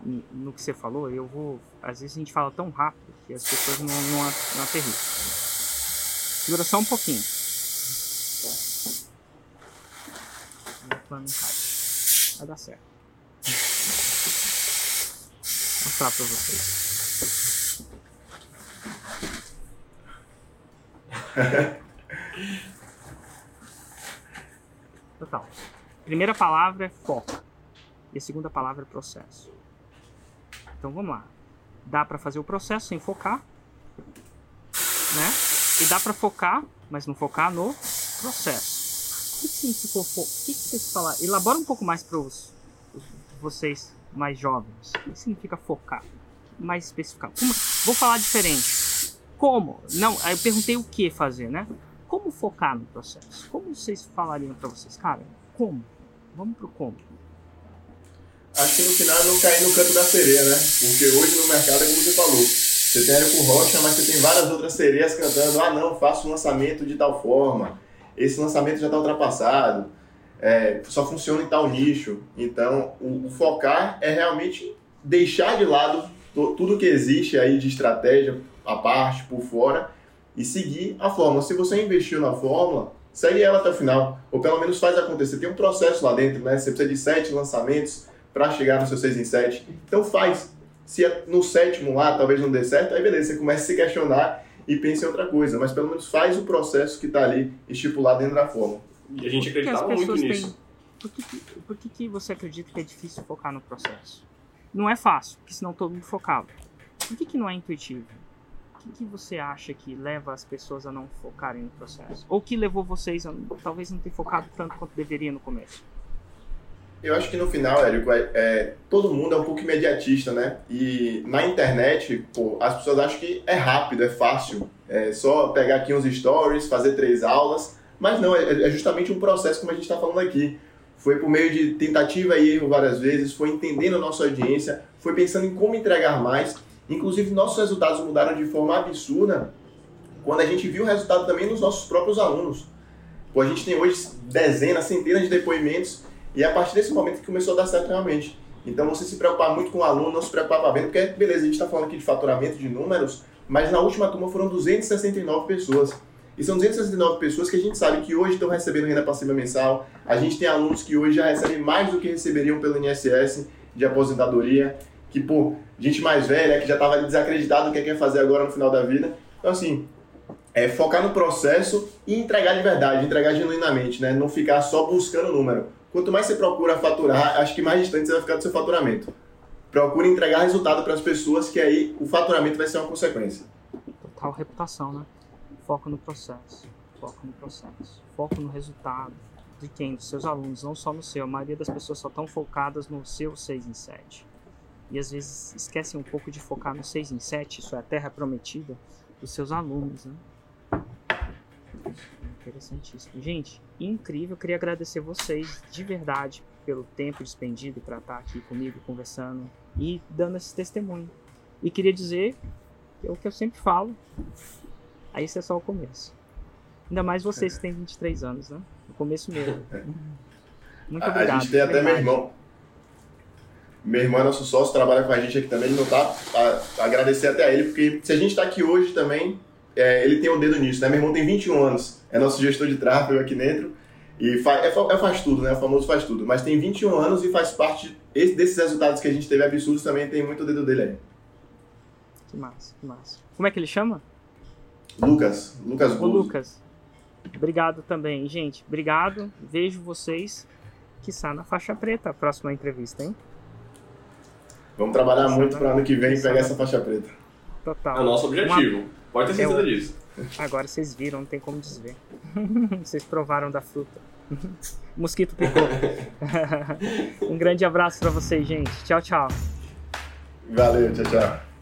no que você falou, eu vou. Às vezes a gente fala tão rápido que as pessoas não, não, não. Segura só um pouquinho. Cai. Vai dar certo. Vou mostrar pra vocês. Total. Primeira palavra é foco. E a segunda palavra é processo. Então vamos lá. Dá para fazer o processo sem focar, né? E dá para focar, mas não focar no processo. O que, significa foco? O que, que vocês falaram? Elabora um pouco mais para os vocês mais jovens. O que significa focar? Mais especificamente. Como, vou falar diferente. Como? Não, aí eu perguntei o que fazer, né? Como focar no processo? Como vocês falariam para vocês? Cara, como? Vamos pro como acho que no final não cair no canto da sereia, né? Porque hoje no mercado é como você falou. Você tem Érico Rocha, mas você tem várias outras sereias cantando, ah não, faço um lançamento de tal forma, esse lançamento já está ultrapassado, é, só funciona em tal nicho. Então, o, o, focar é realmente deixar de lado tudo que existe aí de estratégia, a parte, por fora, e seguir a fórmula. Se você investiu na fórmula, segue ela até o final, ou pelo menos faz acontecer. Tem um processo lá dentro, né? Você precisa de sete lançamentos, para chegar no seu 6 em 7. Então faz. Se é no sétimo lá talvez não dê certo, aí beleza, você começa a se questionar e pensa em outra coisa. Mas pelo menos faz o processo que está ali estipulado dentro da forma. E a gente acreditava muito nisso. Têm... Por, que, por que, que você acredita que é difícil focar no processo? Não é fácil, porque senão todo mundo focava. Por que, que não é intuitivo? Que, que você acha que leva as pessoas a não focarem no processo? Ou que levou vocês a talvez não ter focado tanto quanto deveria no começo? Eu acho que no final, Érico, é, é, todo mundo é um pouco imediatista, né? E na internet, pô, as pessoas acham que é rápido, é fácil. É só pegar aqui uns stories, fazer três aulas. Mas não, é, é justamente um processo como a gente está falando aqui. Foi por meio de tentativa e erro várias vezes, foi entendendo a nossa audiência, foi pensando em como entregar mais. Inclusive, nossos resultados mudaram de forma absurda quando a gente viu o resultado também nos nossos próprios alunos. Pô, a gente tem hoje dezenas, centenas de depoimentos e é a partir desse momento que começou a dar certo realmente. Então você se preocupar muito com o aluno, não se preocupar com a venda, porque beleza, a gente está falando aqui de faturamento de números, mas na última turma foram 269 pessoas. E são 269 pessoas que a gente sabe que hoje estão recebendo renda passiva mensal. A gente tem alunos que hoje já recebem mais do que receberiam pelo INSS de aposentadoria. Que, pô, gente mais velha, que já estava desacreditado do que quer fazer agora no final da vida. Então, assim, é focar no processo e entregar de verdade, entregar genuinamente, né? Não ficar só buscando número. Quanto mais você procura faturar, acho que mais distante você vai ficar do seu faturamento. Procure entregar resultado para as pessoas, que aí o faturamento vai ser uma consequência. Total reputação, né? Foco no processo. Foco no processo. Foco no resultado. de quem? Dos seus alunos, não só no seu. A maioria das pessoas só estão focadas no seu 6 em 7. E às vezes esquecem um pouco de focar no 6 em 7, isso é a terra prometida, dos seus alunos, né? Interessantíssimo. Gente, incrível. Queria agradecer vocês de verdade pelo tempo despendido para estar aqui comigo conversando e dando esse testemunho. E queria dizer é o que eu sempre falo. Aí isso é só o começo. Ainda mais vocês que têm 23 anos, né? No começo mesmo. Muito obrigado. A gente tem até meu irmão. Meu irmão é nosso sócio, trabalha com a gente aqui também. Ele não tá. A, agradecer até a ele, porque se a gente está aqui hoje também, é, ele tem o um dedo nisso, né? Meu irmão tem 21 anos, é nosso gestor de tráfego aqui dentro. E faz, é, é, faz tudo, né? O famoso faz tudo. Mas tem 21 anos e faz parte esse, desses resultados que a gente teve absurdos também tem muito o dedo dele aí. Que massa, que massa. Como é que ele chama? Lucas. Lucas Ô, Lucas. Obrigado também, gente. Obrigado. Vejo vocês que está na faixa preta a próxima entrevista, hein? Vamos trabalhar muito para ano que vem pegar essa faixa preta. Total. É o nosso objetivo. Uma... Pode ter certeza Eu... disso. Agora vocês viram, não tem como desver. vocês provaram da fruta. Mosquito picou. um grande abraço para vocês, gente. Tchau, tchau. Valeu, tchau, tchau.